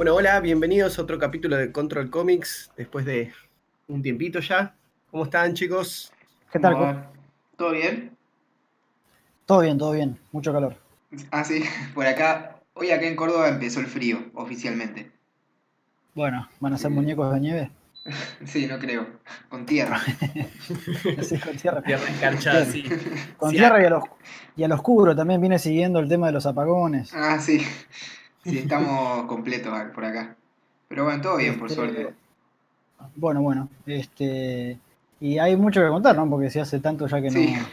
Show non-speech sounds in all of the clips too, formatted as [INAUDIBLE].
Bueno, hola, bienvenidos a otro capítulo de Control Comics después de un tiempito ya. ¿Cómo están, chicos? ¿Qué tal? ¿Cómo? ¿Todo bien? Todo bien, todo bien. Mucho calor. Ah, sí, [LAUGHS] por acá. Hoy acá en Córdoba empezó el frío, oficialmente. Bueno, ¿van a ser muñecos de nieve? [LAUGHS] Sí, no creo. Con tierra. [LAUGHS] Sí, con tierra. Tierra escarchada, sí. Con Sí, tierra y al, os- y al oscuro también viene siguiendo el tema de los apagones. Ah, sí. Sí, estamos completos por acá. Pero bueno, todo bien, por Este, suerte. Bueno, bueno. Este, y hay mucho que contar, ¿no? Porque si hace tanto ya que no. Sí. [LAUGHS]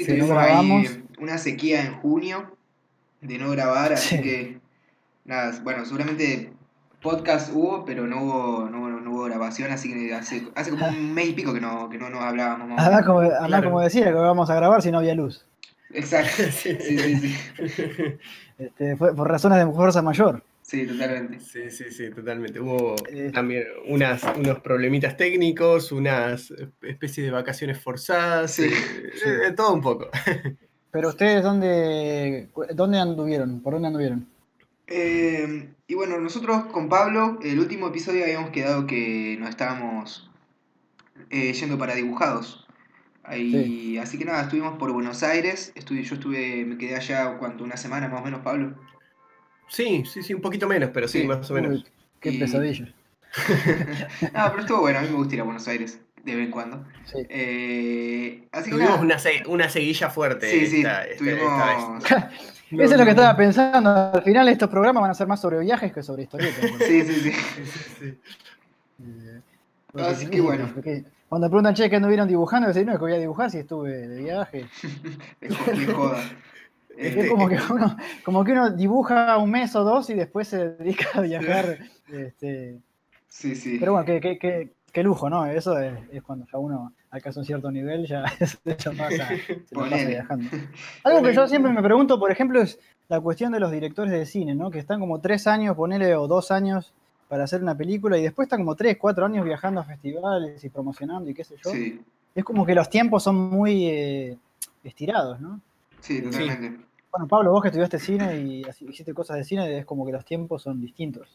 No tuvimos grabamos. ahí una sequía en junio de no grabar, así Sí. que nada, bueno, seguramente podcast hubo, pero no hubo, no, hubo- no hubo grabación, así que hace, hace como un mes y pico que no, que no nos hablábamos. más Además, como, además, Claro. como decía, que vamos a grabar si no había luz. Exacto. [LAUGHS] Sí. Sí, sí, sí. [LAUGHS] Este, fue por razones de fuerza mayor. Sí, totalmente. Sí, sí, sí, totalmente. Hubo Eh. también unas, unos problemitas técnicos, unas especies de vacaciones forzadas, Sí, eh, sí. eh, todo un poco. [LAUGHS] Pero ustedes, ¿dónde, dónde anduvieron? ¿Por dónde anduvieron? Eh, y bueno, nosotros con Pablo, el último episodio habíamos quedado que nos estábamos eh, yendo para dibujados. Ahí, Así que nada, estuvimos por Buenos Aires. Estuve, yo estuve, me quedé allá, ¿cuánto? Una semana más o menos, Pablo. Sí, sí, sí, un poquito menos, pero sí, Sí. más o menos. Uy, qué Y- pesadilla. [LAUGHS] Ah, pero estuvo bueno, a mí me gusta ir a Buenos Aires de vez en cuando. Sí. Eh, así que Tuvimos una, se- una seguilla fuerte Sí, sí, esta, esta- tuvimos... esta vez. [LAUGHS] Eso es lo que estaba pensando. Al final estos programas van a ser más sobre viajes que sobre historietas. Sí, sí, sí. [LAUGHS] Sí, sí, sí. Eh, Así que bueno. Cuando preguntan, che, ¿qué anduvieron dibujando? Dicen, no, es que voy a dibujar si estuve de viaje. Joda. [LAUGHS] Este- Es como que, [LAUGHS] uno, como que uno dibuja un mes o dos y después se dedica a [LAUGHS] viajar. este, Sí, sí. pero bueno, qué, qué, qué, qué lujo, ¿no? Eso es, es cuando ya uno alcanza un cierto nivel, ya se pasa, se pasa viajando. Algo que yo siempre me pregunto, por ejemplo, es la cuestión de los directores de cine, ¿no? Que están como tres años, ponele, o dos años para hacer una película y después están como tres, cuatro años viajando a festivales y promocionando y qué sé yo. Sí, Es como que los tiempos son muy eh, estirados, ¿no? sí, totalmente. Bueno, Pablo, vos que estudiaste cine y hiciste cosas de cine, es como que los tiempos son distintos.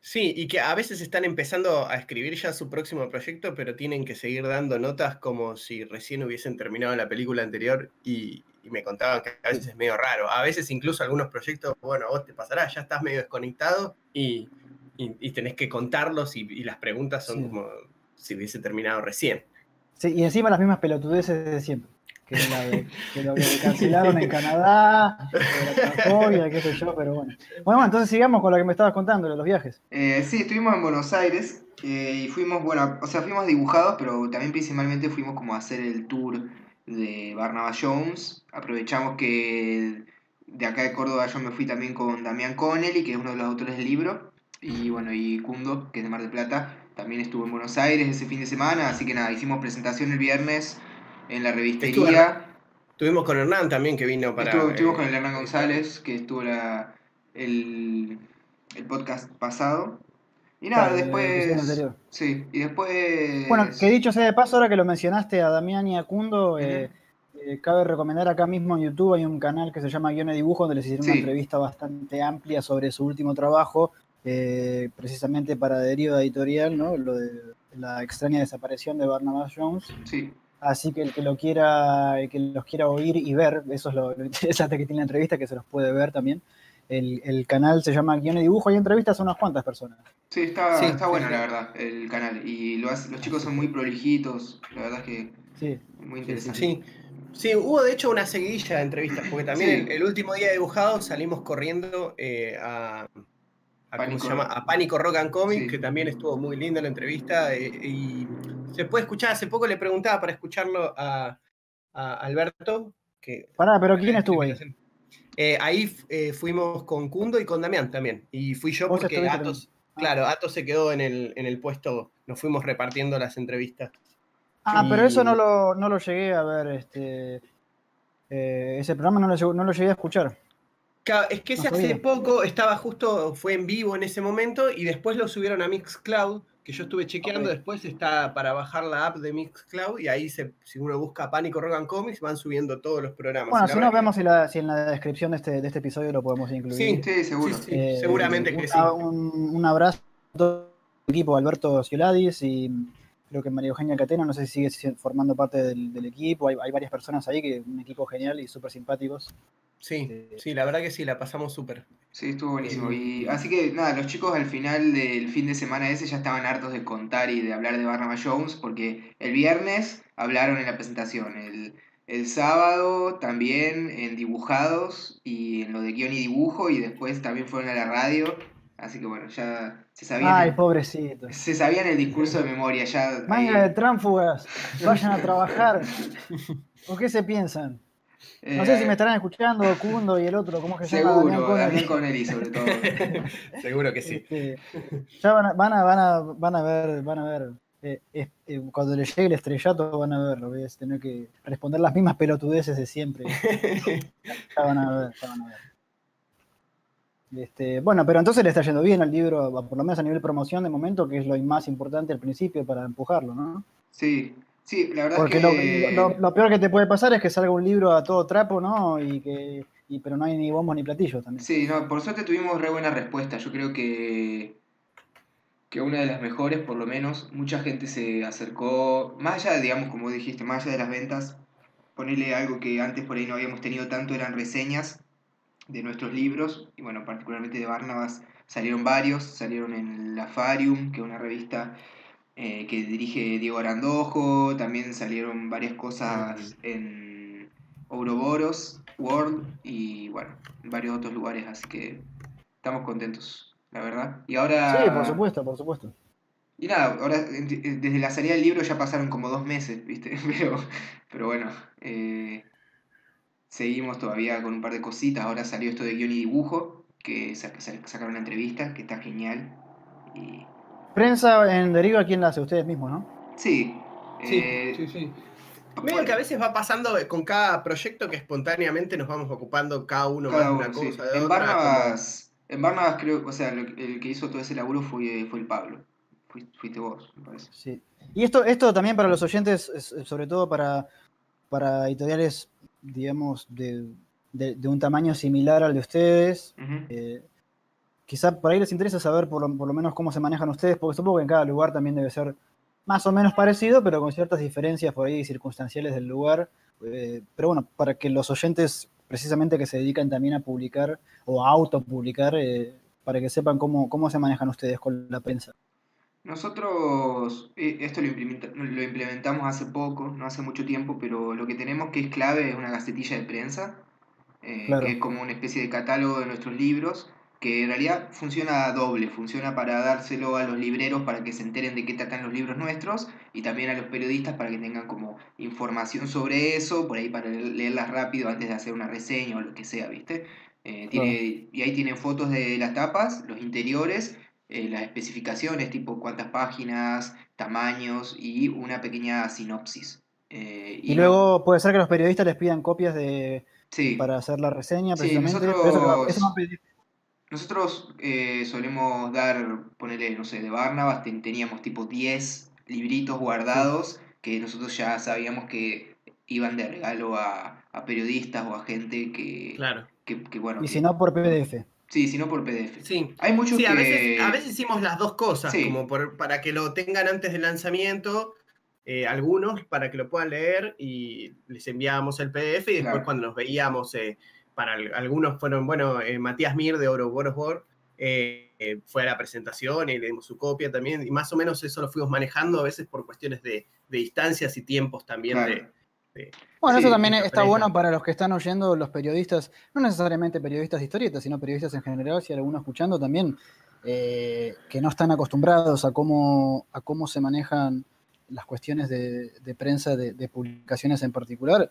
Sí, y que a veces están empezando a escribir ya su próximo proyecto, pero tienen que seguir dando notas como si recién hubiesen terminado la película anterior y, y me contaban que a veces es medio raro. A veces incluso algunos proyectos, bueno, a vos te pasará, ya estás medio desconectado y, y- y tenés que contarlos y, y las preguntas son Sí. como si hubiese terminado recién. Sí, y encima las mismas pelotudeces de siempre. Que, la de- [LAUGHS] que lo que cancelaron en Canadá, que la transfobia, qué sé yo, pero bueno. Bueno, bueno, entonces sigamos con lo que me estabas contando, de los viajes. Eh, sí, estuvimos en Buenos Aires eh, y fuimos, bueno, o sea, fuimos dibujados, pero también principalmente fuimos como a hacer el tour de Barnabas Jones. Aprovechamos que de acá de Córdoba yo me fui también con Damián Connelly, que es uno de los autores del libro, y bueno, y Kundo, que es de Mar del Plata, también estuvo en Buenos Aires ese fin de semana, así que nada, hicimos presentación el viernes en la revistería. Estuvimos con Hernán también que vino para... Estuvo- estuvimos eh, con el Hernán González, que estuvo la, el, el podcast pasado. Y nada, Claro, después. Sí, y después. Bueno, que dicho sea de paso, ahora que lo mencionaste a Damián y a Kundo, eh, eh, cabe recomendar acá mismo en YouTube hay un canal que se llama Guión de Dibujo, donde les hicieron una entrevista bastante amplia sobre su último trabajo, eh, precisamente para Deriva Editorial, ¿no? Lo de la extraña desaparición de Barnabas Jones. Sí, Así que el que lo quiera, el que los quiera oír y ver, eso es lo, lo interesante que tiene la entrevista, que se los puede ver también. El, el canal se llama Guión y Dibujo y entrevistas a unas cuantas personas. sí, está, Sí, está sí, bueno, sí. la verdad, el canal. Y lo hace- los chicos son muy prolijitos, la verdad es que Sí, muy interesante. Sí, sí, hubo de hecho una seguidilla de entrevistas, porque también Sí. el, el último día de dibujado salimos corriendo eh, a, a, ¿cómo Pánico. se llama? a Pánico Rock and Comic, Sí. que también estuvo muy linda la entrevista. eh, y se puede escuchar, hace poco le preguntaba para escucharlo a, a Alberto. Que, Pará, pero ¿quién estuvo ahí? Eh, ahí eh, fuimos con Kundo y con Damián también. Y fui yo porque Atos. Ah. claro, Atos se quedó en el, en el puesto, nos fuimos repartiendo las entrevistas. Ah, Y- pero eso no lo, no lo llegué a ver, este, eh, ese programa no lo, no lo llegué a escuchar. Es que ese hace poco estaba justo, fue en vivo en ese momento y después lo subieron a Mixcloud, que yo estuve chequeando, después está para bajar la app de Mixcloud y ahí se, si uno busca Pánico Rogan Comics van subiendo todos los programas. Bueno, si no, vemos si, la, si, en la descripción de este, de este episodio lo podemos incluir. Sí, sí seguro. Eh, seguramente que sí. Un, un, abrazo a todo el equipo, Alberto Cioladis y creo que María Eugenia Catena, no sé si sigue formando parte del, equipo, hay, hay, varias personas ahí, que un equipo genial y súper simpáticos. Sí, sí, la verdad que sí, la pasamos súper. Sí, estuvo buenísimo. Y así que nada, los chicos al final del fin de semana ese ya estaban hartos de contar y de hablar de Barnabas Jones, porque el viernes hablaron en la presentación, el, el sábado también en dibujados y en lo de guion y dibujo, y después también fueron a la radio. Así que bueno, ya se sabían. Ay, pobrecito. Se sabían el discurso de memoria. ya Manga de tránfugas, [LAUGHS] vayan a trabajar. ¿O qué se piensan? No sé si me estarán escuchando, Kundo y el otro, ¿cómo es que se llama? Seguro, Damián Connelly sobre todo. [LAUGHS] Seguro que sí. Este, ya van a, van a, van a, van a ver, van a ver. Eh, eh, cuando le llegue el estrellato van a ver, lo ves, tener que responder las mismas pelotudeces de siempre. [LAUGHS] ya van a ver, ya van a ver. Este, bueno, pero entonces le está yendo bien al libro, por lo menos a nivel promoción de momento, que es lo más importante al principio para empujarlo, ¿no? Sí, Sí, la verdad Porque que... lo, lo, peor que te puede pasar es que salga un libro a todo trapo, ¿no? Y que pero no hay ni bombos ni platillos también. Sí, no, por suerte tuvimos re buena respuesta. Yo creo que que una de las mejores, por lo menos, mucha gente se acercó, más allá, digamos, como dijiste, más allá de las ventas, ponerle algo que antes por ahí no habíamos tenido tanto, eran reseñas de nuestros libros, y bueno, particularmente de Barnabas salieron varios, salieron en La Farium, que es una revista eh, que dirige Diego Arandojo, también salieron varias cosas en Ouroboros, World y bueno, varios otros lugares, así que estamos contentos, la verdad. Y ahora... Sí, por supuesto, por supuesto. Y nada, ahora desde la salida del libro ya pasaron como dos meses, ¿viste? [LAUGHS] Pero, pero bueno, eh, seguimos todavía con un par de cositas. Ahora salió esto de guion y dibujo, que sacaron una entrevista, que está genial. Y Prensa en Deriva, ¿quién la hace? Ustedes mismos, ¿no? Sí. Sí, eh, sí, sí. que a veces va pasando con cada proyecto que espontáneamente nos vamos ocupando cada uno más de una cosa. en, Barnabas, en Barnabas creo, o sea, el que hizo todo ese laburo fue, fue el Pablo. Fuiste vos, me parece. Sí. Y esto, esto también para los oyentes, sobre todo para, para editoriales, digamos, de, un tamaño similar al de ustedes, quizá por ahí les interesa saber por lo, menos cómo se manejan ustedes, porque supongo que en cada lugar también debe ser más o menos parecido, pero con ciertas diferencias por ahí circunstanciales del lugar. Eh, pero bueno, para que los oyentes precisamente que se dedican también a publicar o a autopublicar, eh, para que sepan cómo, cómo se manejan ustedes con la prensa. Nosotros eh, esto lo, implementamos hace poco, no hace mucho tiempo, pero lo que tenemos que es clave es una gacetilla de prensa, que es como una especie de catálogo de nuestros libros que en realidad funciona doble, funciona para dárselo a los libreros para que se enteren de qué tratan los libros nuestros y también a los periodistas para que tengan como información sobre eso, por ahí para leerlas rápido antes de hacer una reseña o lo que sea, ¿viste? Eh, tiene, Y ahí tienen fotos de las tapas, los interiores, eh, las especificaciones, tipo cuántas páginas, tamaños y una pequeña sinopsis. Eh, y, luego puede ser que los periodistas les pidan copias de... para hacer la reseña, precisamente. Nosotros eh, solemos dar, ponerle, no sé, de Barnabas, teníamos tipo 10 libritos guardados que nosotros ya sabíamos que iban de regalo a, periodistas o a gente que, claro. que, bueno. Y si no por PDF. Sí, si no por PDF. Sí, Hay muchos que... a, veces, a veces hicimos las dos cosas, como para que lo tengan antes del lanzamiento, eh, algunos para que lo puedan leer y les enviábamos el PDF y después cuando nos veíamos eh, para algunos fueron, bueno, eh, Matías Mir de Oro eh, fue a la presentación y le dimos su copia también, y más o menos eso lo fuimos manejando a veces por cuestiones de, distancias y tiempos también de, bueno, eso también está bueno para los que están oyendo, los periodistas, no necesariamente periodistas de historietas, sino periodistas en general, si alguno escuchando también, que no están acostumbrados a cómo, a cómo se manejan las cuestiones de, prensa de, publicaciones en particular,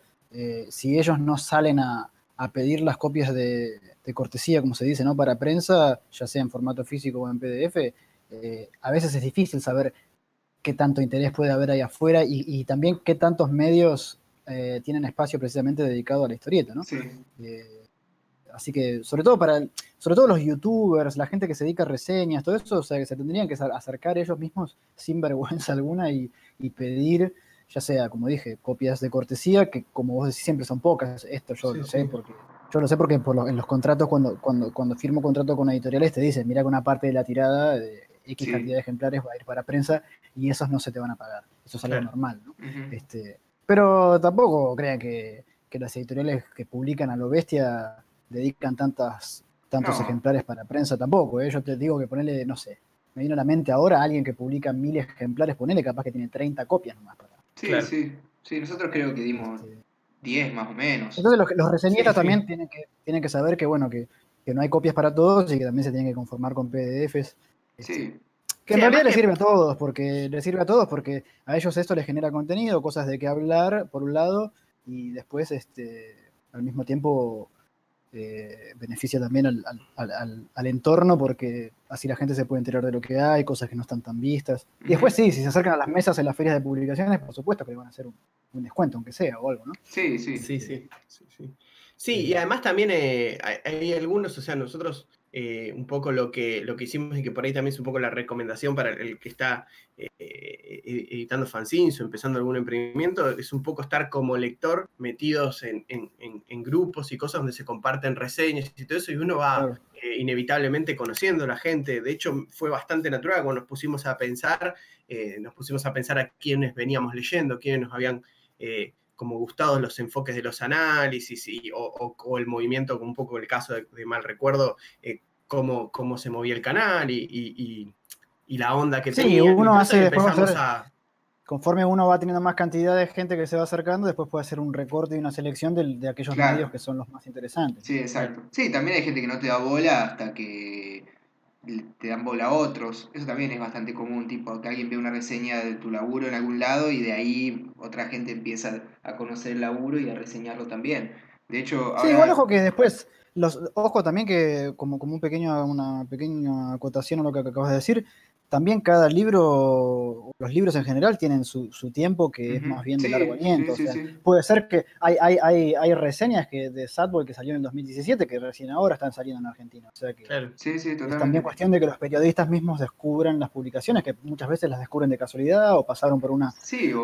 si ellos no salen a, a pedir las copias de, cortesía, como se dice, ¿no? Para prensa, ya sea en formato físico o en PDF, eh, a veces es difícil saber qué tanto interés puede haber ahí afuera y, también qué tantos medios eh, tienen espacio precisamente dedicado a la historieta, ¿no? Sí. Eh, así que, sobre todo para, sobre todo los youtubers, la gente que se dedica a reseñas, todo eso, o sea, que se tendrían que acercar ellos mismos sin [LAUGHS] vergüenza alguna y, pedir, ya sea, como dije, copias de cortesía, que como vos decís siempre son pocas, esto yo lo sé porque yo lo sé porque por en los contratos, cuando, cuando, cuando firmo contrato con editoriales, te dicen, mira que una parte de la tirada de X cantidad de ejemplares va a ir para prensa y esos no se te van a pagar. Eso es algo normal, ¿no? este, pero tampoco crean que, las editoriales que publican a lo bestia dedican tantas, tantos ejemplares para prensa tampoco. ¿eh? Yo te digo que ponerle, no sé, me vino a la mente ahora alguien que publica mil ejemplares, ponele capaz que tiene 30 copias nomás para. Sí, sí. Sí, nosotros creo que dimos 10 este, más o menos. Entonces los, los reseñistas también Tienen, que, tienen que saber que, bueno, que, que, no hay copias para todos y que también se tienen que conformar con PDFs. Este, sí. Que en realidad les sirve a todos, porque les sirve a todos, porque a ellos esto les genera contenido, cosas de qué hablar, por un lado, y después, este, al mismo tiempo, eh, beneficia también al, al, al, entorno, porque así la gente se puede enterar de lo que hay, cosas que no están tan vistas. Y después sí, si se acercan a las mesas en las ferias de publicaciones, por supuesto que le van a hacer un, un descuento, aunque sea, o algo, ¿no? Sí, sí. Sí, sí. sí, sí. y además también eh, hay, algunos, o sea, nosotros eh, un poco lo que, lo que hicimos y que por ahí también es un poco la recomendación para el que está eh, editando fanzines o empezando algún emprendimiento, es un poco estar como lector metidos en, grupos y cosas donde se comparten reseñas y todo eso, y uno va inevitablemente conociendo a la gente. De hecho, fue bastante natural cuando nos pusimos a pensar, nos pusimos a pensar a quiénes veníamos leyendo, quiénes nos habían eh, como gustados los enfoques de los análisis y, o, el movimiento, como un poco el caso de, mal recuerdo, eh, cómo, cómo, se movía el canal y, la onda que sí, uno hace Conforme uno va teniendo más cantidad de gente que se va acercando, después puede hacer un recorte y una selección de, aquellos medios que son los más interesantes. Sí, exacto. Sí, también hay gente que no te da bola hasta que te dan bola a otros. Eso también es bastante común, tipo que alguien ve una reseña de tu laburo en algún lado y de ahí otra gente empieza a conocer el laburo y a reseñarlo también. De hecho, Sí, igual ojo que después, los, ojo también que como, como un pequeño, una pequeña acotación a lo que acabas de decir, también cada libro, los libros en general tienen su, tiempo que es más bien de largo aliento. puede ser que hay, hay, hay, hay reseñas que de Sadboy que salió en el 2017 que recién ahora están saliendo en Argentina. O sea que es también cuestión de que los periodistas mismos descubran las publicaciones, que muchas veces las descubren de casualidad o pasaron por una,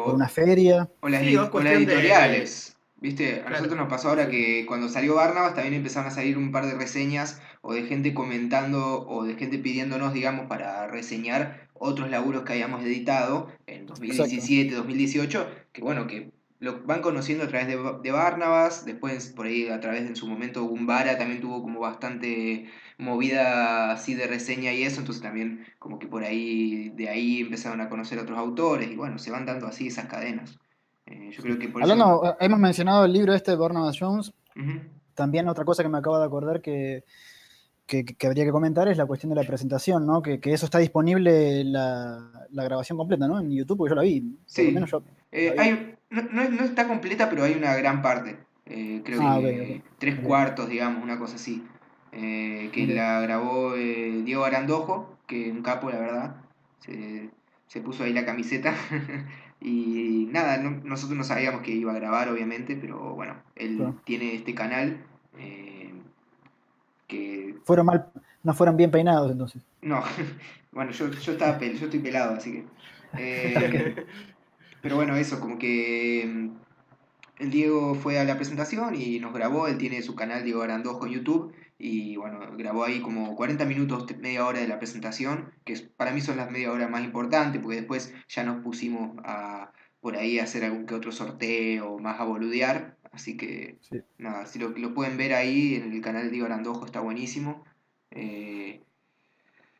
por una feria. O las, editoriales. Viste, a nosotros nos pasó ahora que cuando salió Barnabas también empezaron a salir un par de reseñas o de gente comentando o de gente pidiéndonos, digamos, para reseñar otros laburos que hayamos editado en 2017, 2018, que bueno, que lo van conociendo a través de, de Barnabas, después por ahí a través de en su momento Gumbara también tuvo como bastante movida así de reseña y eso, entonces también como que por ahí, de ahí empezaron a conocer otros autores y bueno, se van dando así esas cadenas. Eh, yo creo que Hablando, eh, hemos mencionado el libro este de Barnabas Jones. También otra cosa que me acabo de acordar que, que, habría que comentar es la cuestión de la presentación, ¿no? Que, eso está disponible la, la, grabación completa, ¿no? En YouTube, porque yo la vi. Sí. Eh, hay, no, no, está completa, pero hay una gran parte. creo ah, que tres cuartos, digamos, una cosa así. que la grabó Diego Arandojo, que un capo, la verdad. Se, se puso ahí la camiseta. [LAUGHS] Y nada, nosotros no sabíamos que iba a grabar, obviamente, pero bueno, él tiene este canal eh, que... Fueron mal, no fueron bien peinados entonces. No, [LAUGHS] bueno, yo, yo, estaba pel yo estoy pelado, así que... Eh, [LAUGHS] pero bueno, eso, como que mm, el Diego fue a la presentación y nos grabó, él tiene su canal Diego Arandojo en YouTube y bueno, grabó ahí como 40 minutos, media hora de la presentación, que para mí son las media hora más importantes, porque después ya nos pusimos a por ahí a hacer algún que otro sorteo, más a boludear, así que nada, si lo, lo, pueden ver ahí en el canal de Diego Arandojo está buenísimo. Eh,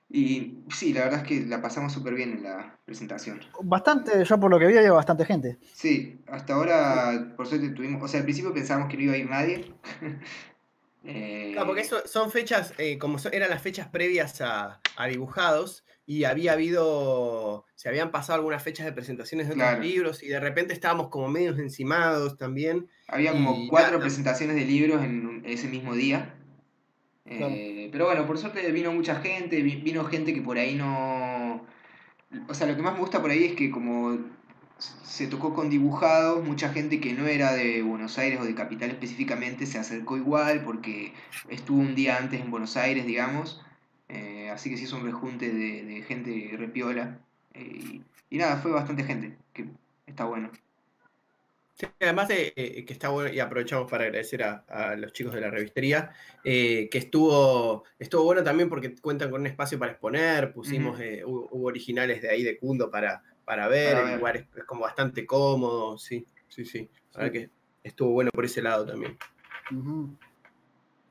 y sí, la verdad es que la pasamos súper bien en la presentación. Bastante, yo por lo que vi, había bastante gente. Sí, hasta ahora, por suerte tuvimos, o sea, al principio pensábamos que no iba a ir nadie, [LAUGHS] Eh, claro, porque son fechas, eh, como eran las fechas previas a, dibujados, y había habido, se habían pasado algunas fechas de presentaciones de otros libros, y de repente estábamos como medios encimados también. Había como cuatro presentaciones de libros en ese mismo día. Eh, pero bueno, por suerte vino mucha gente, vino gente que por ahí no... O sea, lo que más me gusta por ahí es que como se tocó con dibujados, mucha gente que no era de Buenos Aires o de Capital específicamente se acercó igual porque estuvo un día antes en Buenos Aires, digamos. Eh, así que sí es un rejunte de, gente repiola. Eh, y, nada, fue bastante gente, que está bueno. además de eh, que está bueno, y aprovechamos para agradecer a, los chicos de la revistería, que estuvo, estuvo bueno también porque cuentan con un espacio para exponer, pusimos, hubo, originales de ahí de Cundo para, para ver, el lugar es, como bastante cómodo, sí, sí, sí. La que estuvo bueno por ese lado también.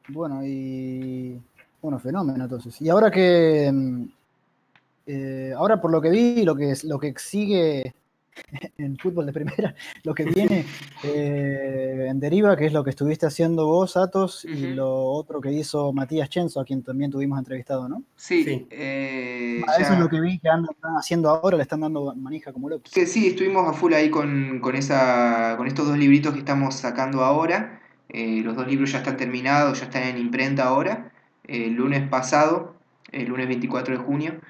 Bueno, y bueno, fenómeno entonces. Y ahora que. Mm, eh, ahora por lo que vi, lo que, lo que sigue [LAUGHS] en fútbol de primera, [LAUGHS] lo que viene eh, en deriva, que es lo que estuviste haciendo vos, Atos, y lo otro que hizo Matías Chenzo, a quien también tuvimos entrevistado, ¿no? Sí. Eh, eso es lo que vi que andan, haciendo ahora, le están dando manija como locos. Sí, sí, estuvimos a full ahí con, con, esa, con estos dos libritos que estamos sacando ahora. los dos libros ya están terminados, ya están en imprenta ahora el lunes pasado, el lunes 24 de junio,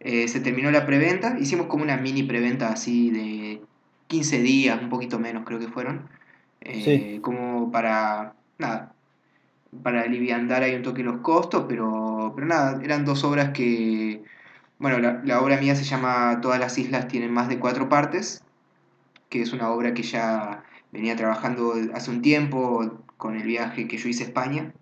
eh, se terminó la preventa. Hicimos como una mini preventa así de 15 días, un poquito menos creo que fueron. Eh, como para, nada, para aliviar ahí un toque los costos, pero, pero nada, eran dos obras que, bueno, la, la, obra mía se llama Todas las islas tienen más de cuatro partes, que es una obra que ya venía trabajando hace un tiempo con el viaje que yo hice a España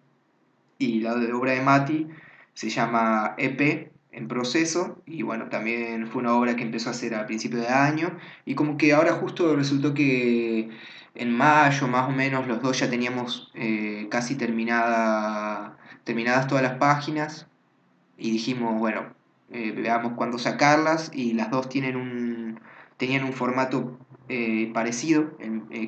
y la obra de Mati se llama EP en proceso y bueno, también fue una obra que empezó a hacer a principio de año y como que ahora justo resultó que en mayo más o menos los dos ya teníamos eh, casi terminada, terminadas todas las páginas y dijimos, bueno, eh, veamos cuándo sacarlas y las dos tienen un, tenían un formato eh, parecido,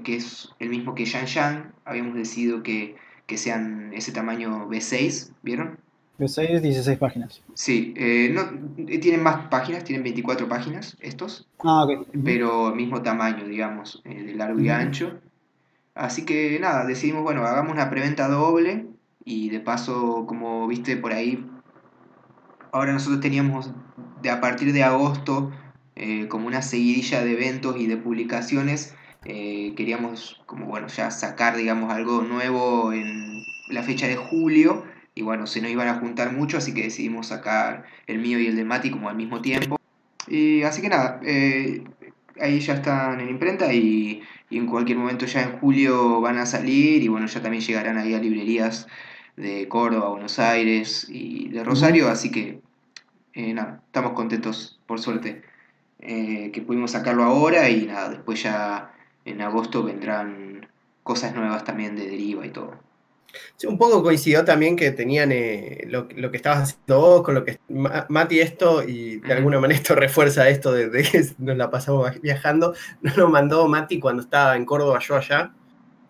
que es el mismo que Yan Yan, habíamos decidido que que sean ese tamaño B6, ¿vieron? B6, 16 páginas. Sí, eh, no, eh, tienen más páginas, tienen 24 páginas estos. Ah, ok. Pero mismo tamaño, digamos, eh, de largo y ancho. Así que nada, decidimos, bueno, hagamos una preventa doble y de paso, como viste por ahí, ahora nosotros teníamos de a partir de agosto como una seguidilla de eventos y de publicaciones queríamos, como bueno, ya sacar, digamos, algo nuevo en la fecha de julio. Y bueno, se nos iban a juntar mucho, así que decidimos sacar el mío y el de Mati como al mismo tiempo. Y así que nada, eh, ahí ya están en imprenta y, en cualquier momento ya en julio van a salir y bueno, ya también llegarán ahí a librerías de Córdoba, Buenos Aires y de Rosario, así que eh, nada, estamos contentos por suerte que pudimos sacarlo ahora y nada, después ya en agosto vendrán cosas nuevas también de deriva y todo. Sí, un poco coincidió también que tenían eh, lo, que estabas haciendo vos con lo que Mati esto y de alguna manera esto refuerza esto de, que [LAUGHS] nos la pasamos viajando. Nos lo mandó Mati cuando estaba en Córdoba, yo allá.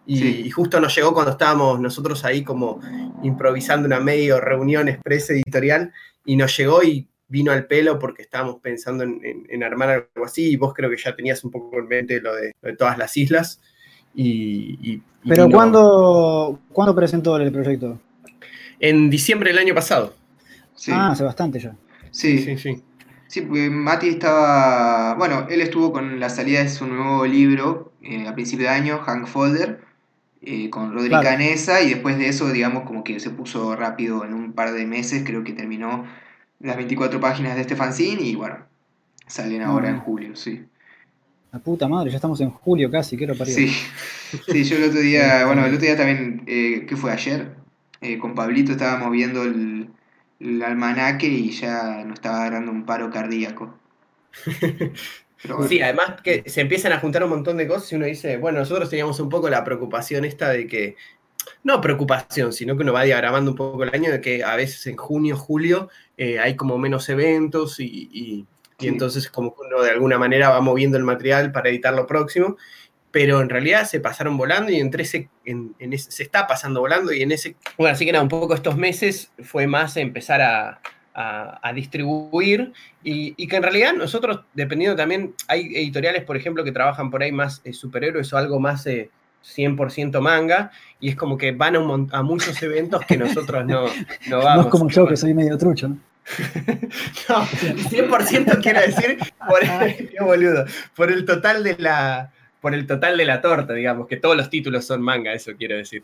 Y, justo nos llegó cuando estábamos nosotros ahí como improvisando una medio reunión expresa editorial y nos llegó y vino al pelo porque estábamos pensando en, armar algo así y vos creo que ya tenías un poco en mente lo de, todas las islas. Y, ¿Pero ¿cuándo, presentó el proyecto? En diciembre del año pasado. Ah, hace bastante ya. Sí, sí, sí. Sí, porque Mati estaba. Bueno, él estuvo con la salida de su nuevo libro eh, a principio de año, Hank Folder, eh, con Rodri Canesa, y después de eso, digamos, como que se puso rápido en un par de meses, creo que terminó las 24 páginas de este fanzine y bueno, salen ahora en julio, sí. La puta madre, ya estamos en julio casi, ¿qué lo parió? Sí, sí, yo el otro día, [LAUGHS] bueno, el otro día también, eh, ¿qué fue ayer? Eh, con Pablito estábamos viendo el, almanaque y ya nos estaba agarrando un paro cardíaco. [LAUGHS] Sí, además que se empiezan a juntar un montón de cosas y uno dice, bueno, nosotros teníamos un poco la preocupación esta de que no preocupación, sino que uno va diagramando un poco el año de que a veces en junio, julio eh, hay como menos eventos y, entonces como que uno de alguna manera va moviendo el material para editar lo próximo, pero en realidad se pasaron volando y entre ese, en, se está pasando volando y en ese, bueno, así que nada, un poco estos meses fue más empezar a, distribuir y, que en realidad nosotros, dependiendo también, hay editoriales, por ejemplo, que trabajan por ahí más eh, superhéroes o algo más... Eh, 100% manga, y es como que van a, muchos eventos que nosotros no, no vamos. [LAUGHS] No es como yo, que soy medio trucho, ¿no? [LAUGHS] no, 100% quiero decir por el, [LAUGHS] boludo, por el total de la por el total de la torta, digamos, que todos los títulos son manga, eso quiero decir.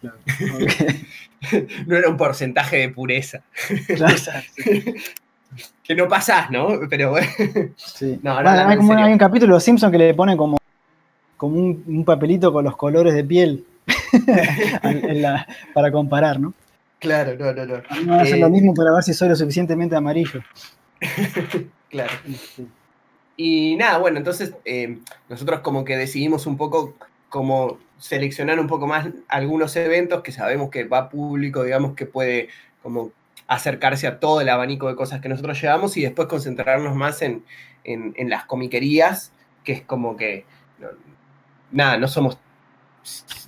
no [LAUGHS] era un porcentaje de pureza. que no pasás, ¿no? Pero bueno. Sí. hay, como, hay, un capítulo de Simpson que le pone como, como un, papelito con los colores de piel para comparar, ¿no? Claro, no, no, no. A hacer lo eh, mismo para ver si soy lo suficientemente amarillo. [LAUGHS] claro. Y nada, bueno, entonces eh, nosotros como que decidimos un poco como seleccionar un poco más algunos eventos que sabemos que va público, digamos, que puede como acercarse a todo el abanico de cosas que nosotros llevamos y después concentrarnos más en, en las comiquerías, que es como que, nada, no somos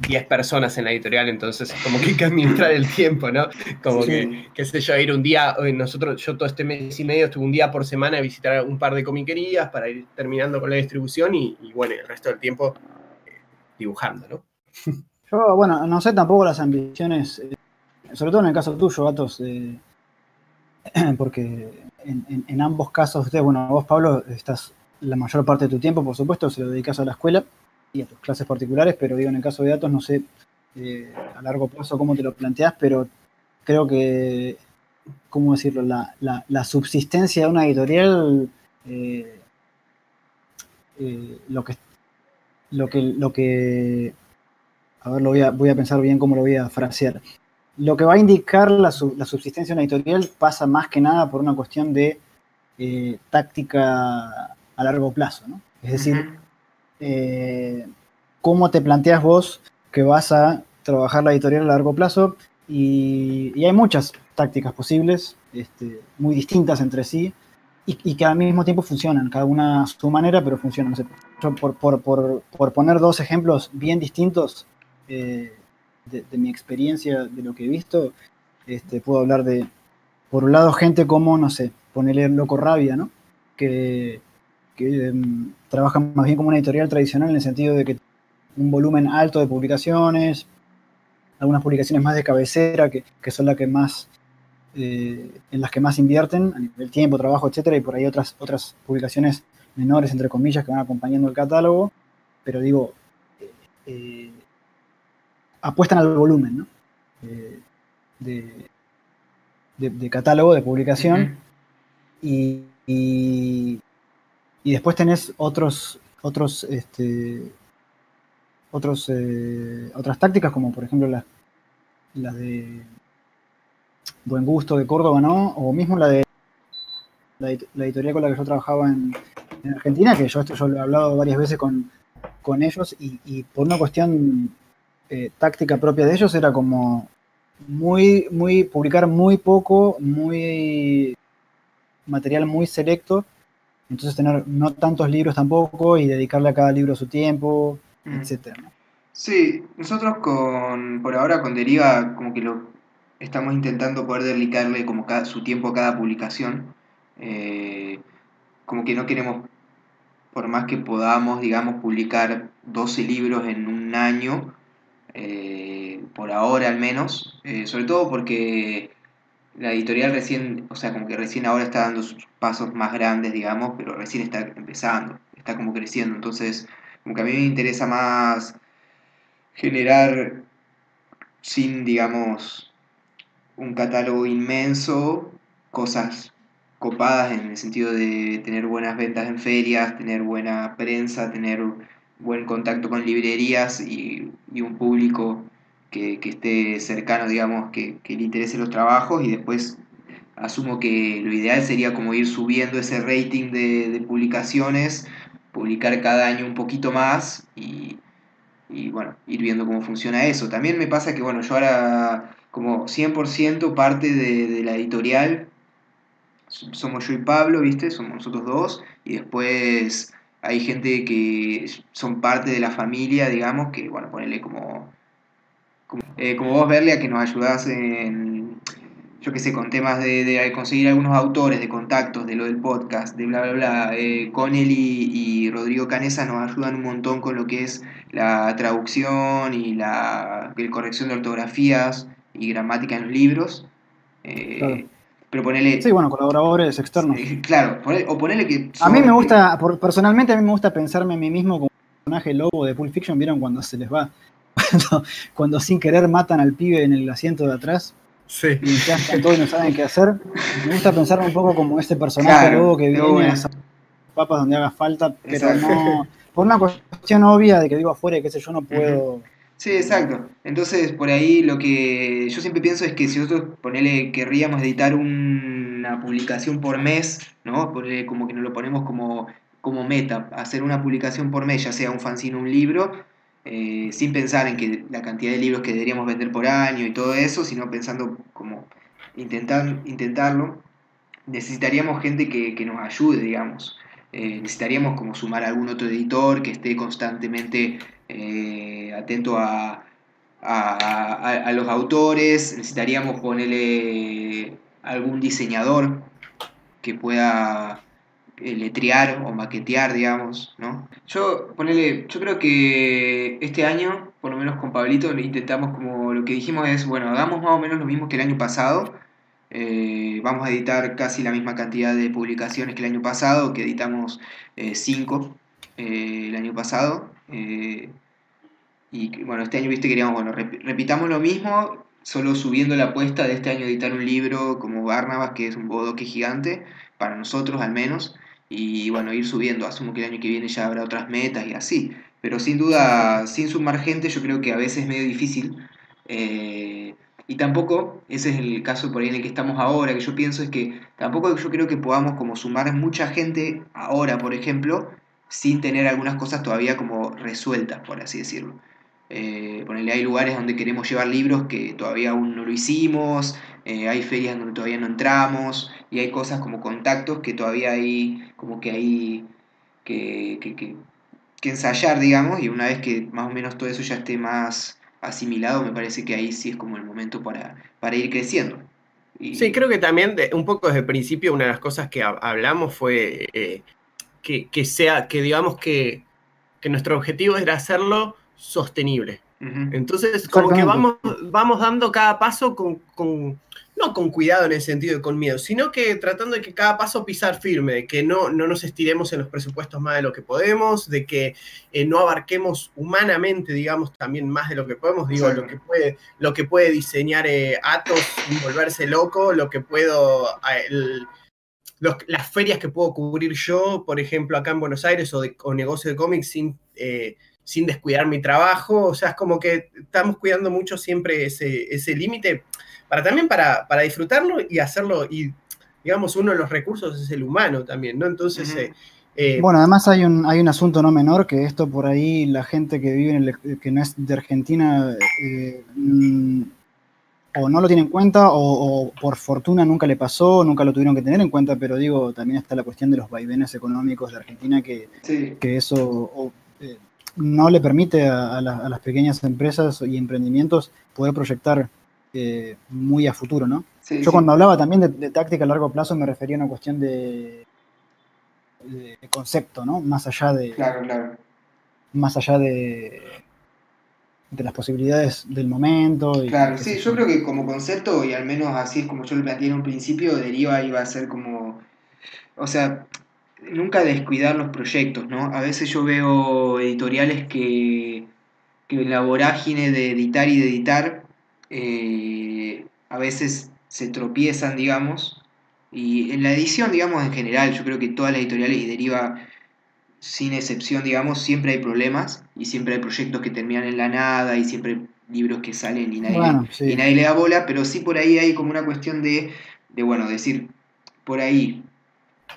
10 personas en la editorial, entonces como que hay que administrar el tiempo, ¿no? Como que, qué sé yo, ir un día, nosotros, yo todo este mes y medio estuve un día por semana a visitar un par de comiquerías para ir terminando con la distribución y, bueno, el resto del tiempo eh, dibujando, ¿no? Yo, bueno, no sé tampoco las ambiciones, eh, sobre todo en el caso tuyo, Gatos, eh, [CLEARS THROAT] porque en, ambos casos, ustedes, bueno, vos, Pablo, estás la mayor parte de tu tiempo, por supuesto, se lo dedicas a la escuela y a tus clases particulares, pero digo, en el caso de datos, no sé eh, a largo plazo cómo te lo planteas, pero creo que, ¿cómo decirlo? La, subsistencia de una editorial, eh, eh, lo que, lo que, lo que, a ver, lo voy a, voy a pensar bien cómo lo voy a frasear. Lo que va a indicar la, subsistencia de una editorial pasa más que nada por una cuestión de táctica a largo plazo, ¿no? Es decir, eh, cómo te planteas vos que vas a trabajar la editorial a largo plazo y, hay muchas tácticas posibles, este, muy distintas entre sí y, que al mismo tiempo funcionan, cada una a su manera, pero funcionan. por, poner dos ejemplos bien distintos eh, de, mi experiencia, de lo que he visto, este, puedo hablar de, por un lado, gente como, no sé, ponerle Loco Rabia, ¿no? Que que em, trabajan más bien como una editorial tradicional en el sentido de que un volumen alto de publicaciones, algunas publicaciones más de cabecera que, son las que más eh, en las que más invierten a nivel tiempo, trabajo, etcétera, y por ahí otras otras publicaciones menores entre comillas que van acompañando el catálogo, pero digo eh, eh, apuestan al volumen, ¿no? de, catálogo, de publicación, y, y después tenés otros, otros, este, otros, eh, otras tácticas, como por ejemplo las la de Buen Gusto de Córdoba, ¿no? O mismo la de la, editorial con la que yo trabajaba en, Argentina, que yo esto yo lo he hablado varias veces con, ellos, y, por una cuestión eh, táctica propia de ellos era como muy, muy, publicar muy poco, muy material muy selecto entonces tener no tantos libros tampoco y dedicarle a cada libro su tiempo, mm. etcétera. Sí, nosotros con, por ahora con Deriva como que lo estamos intentando poder dedicarle como su tiempo a cada publicación. Eh, como que no queremos, por más que podamos, digamos, publicar 12 libros en un año, eh, por ahora al menos, eh, sobre todo porque la editorial recién, o sea, como que recién ahora está dando sus pasos más grandes, digamos, pero recién está empezando, está como creciendo. Entonces, como que a mí me interesa más generar sin, digamos, un catálogo inmenso, cosas copadas en el sentido de tener buenas ventas en ferias, tener buena prensa, tener buen contacto con librerías y, y un público que, esté cercano, digamos, que, le interese los trabajos y después asumo que lo ideal sería como ir subiendo ese rating de, publicaciones, publicar cada año un poquito más y, bueno, ir viendo cómo funciona eso. También me pasa que, bueno, yo ahora como 100% parte de, la editorial, somos yo y Pablo, ¿viste? Somos nosotros dos y después hay gente que son parte de la familia, digamos, que, bueno, ponerle como eh, como, vos, Berlia, que nos ayudás en, yo qué sé, con temas de, conseguir algunos autores, de contactos, de lo del podcast, de bla, bla, bla. Eh, Connelly y Rodrigo Canesa nos ayudan un montón con lo que es la traducción y la corrección de ortografías y gramática en los libros. Eh, Pero ponele. Sí, bueno, colaboradores externos. claro, o ponele que. A mí me gusta, personalmente a mí me gusta pensarme a mí mismo como un personaje lobo de Pulp Fiction, ¿vieron cuando se les va? Cuando, sin querer matan al pibe en el asiento de atrás. Sí. Y ya están todos y no saben qué hacer. Me gusta pensarme un poco como este personaje lobo que viene a hacer papas donde haga falta, pero no. Por una cuestión obvia de que vivo afuera y qué sé yo, no puedo. Sí, exacto. Entonces, por ahí lo que yo siempre pienso es que si nosotros, ponele, querríamos editar una publicación por mes, ¿no? Ponele como que nos lo ponemos como, como meta, hacer una publicación por mes, ya sea un fanzine o un libro, eh, sin pensar en que la cantidad de libros que deberíamos vender por año y todo eso, sino pensando como intentar, intentarlo, necesitaríamos gente que, que nos ayude, digamos. Eh, necesitaríamos como sumar algún otro editor que esté constantemente eh, atento a, a, los autores, necesitaríamos ponerle algún diseñador que pueda letrear o maquetear, digamos, ¿no? Yo, ponele, yo creo que este año, por lo menos con Pablito, intentamos como lo que dijimos es, bueno, hagamos más o menos lo mismo que el año pasado, eh, vamos a editar casi la misma cantidad de publicaciones que el año pasado, que editamos 5 el año pasado. Eh, y bueno, este año, viste, queríamos, bueno, repitamos lo mismo, solo subiendo la apuesta de este año editar un libro como Barnabas, que es un bodoque gigante, para nosotros al menos, y bueno, ir subiendo. Asumo que el año que viene ya habrá otras metas y así. Pero sin duda, sin sumar gente, yo creo que a veces es medio difícil. Eh, y tampoco, ese es el caso por ahí en el que estamos ahora, que yo pienso es que tampoco yo creo que podamos como sumar mucha gente ahora, por ejemplo, sin tener algunas cosas todavía como resueltas, por así decirlo. Eh, ponerle, hay lugares donde queremos llevar libros que todavía aún no lo hicimos, eh, hay ferias donde todavía no entramos, y hay cosas como contactos que todavía hay, como que hay que, que, que, que ensayar, digamos, y una vez que más o menos todo eso ya esté más asimilado, me parece que ahí sí es como el momento para, para ir creciendo. Sí, creo que también un poco desde el principio una de las cosas que hablamos fue eh, que, sea, que digamos que, nuestro objetivo era hacerlo sostenible. Entonces, como que vamos, vamos dando cada paso con, no con cuidado en el sentido de con miedo, sino que tratando de que cada paso pisar firme, de que no, no nos estiremos en los presupuestos más de lo que podemos, de que eh, no abarquemos humanamente, digamos, también más de lo que podemos, digo, lo que puede, lo que puede diseñar eh, Atos y volverse loco, lo que puedo, las ferias que puedo cubrir yo, por ejemplo, acá en Buenos Aires o, de, o negocio de cómics sin, eh, sin descuidar mi trabajo. O sea, es como que estamos cuidando mucho siempre ese, ese límite para también para, para, disfrutarlo y hacerlo. Y digamos, uno de los recursos es el humano también, ¿no? Entonces. Eh, eh, bueno, además hay un, hay un asunto no menor que esto por ahí la gente que vive en el, que no es de Argentina mm, o no lo tiene en cuenta o, por fortuna nunca le pasó, nunca lo tuvieron que tener en cuenta, pero digo, también está la cuestión de los vaivenes económicos de Argentina, que, que eso eh, no le permite a, las pequeñas empresas y emprendimientos poder proyectar eh, muy a futuro, ¿no? Yo cuando hablaba también de, táctica a largo plazo me refería a una cuestión de, de concepto, ¿no? Más allá de... Claro, claro. Más allá de de las posibilidades del momento. Y claro, sí, yo creo que como concepto, y al menos así es como yo lo planteé en un principio, deriva iba a ser como, o sea, nunca descuidar los proyectos, ¿no? A veces yo veo editoriales que, que la vorágine de editar y de editar, eh, a veces se tropiezan, digamos, y en la edición, digamos, en general, yo creo que todas las editoriales y deriva sin excepción, digamos, siempre hay problemas y siempre hay proyectos que terminan en la nada y siempre hay libros que salen y nadie, y nadie le da bola, pero sí por ahí hay como una cuestión de, de bueno, decir, por ahí,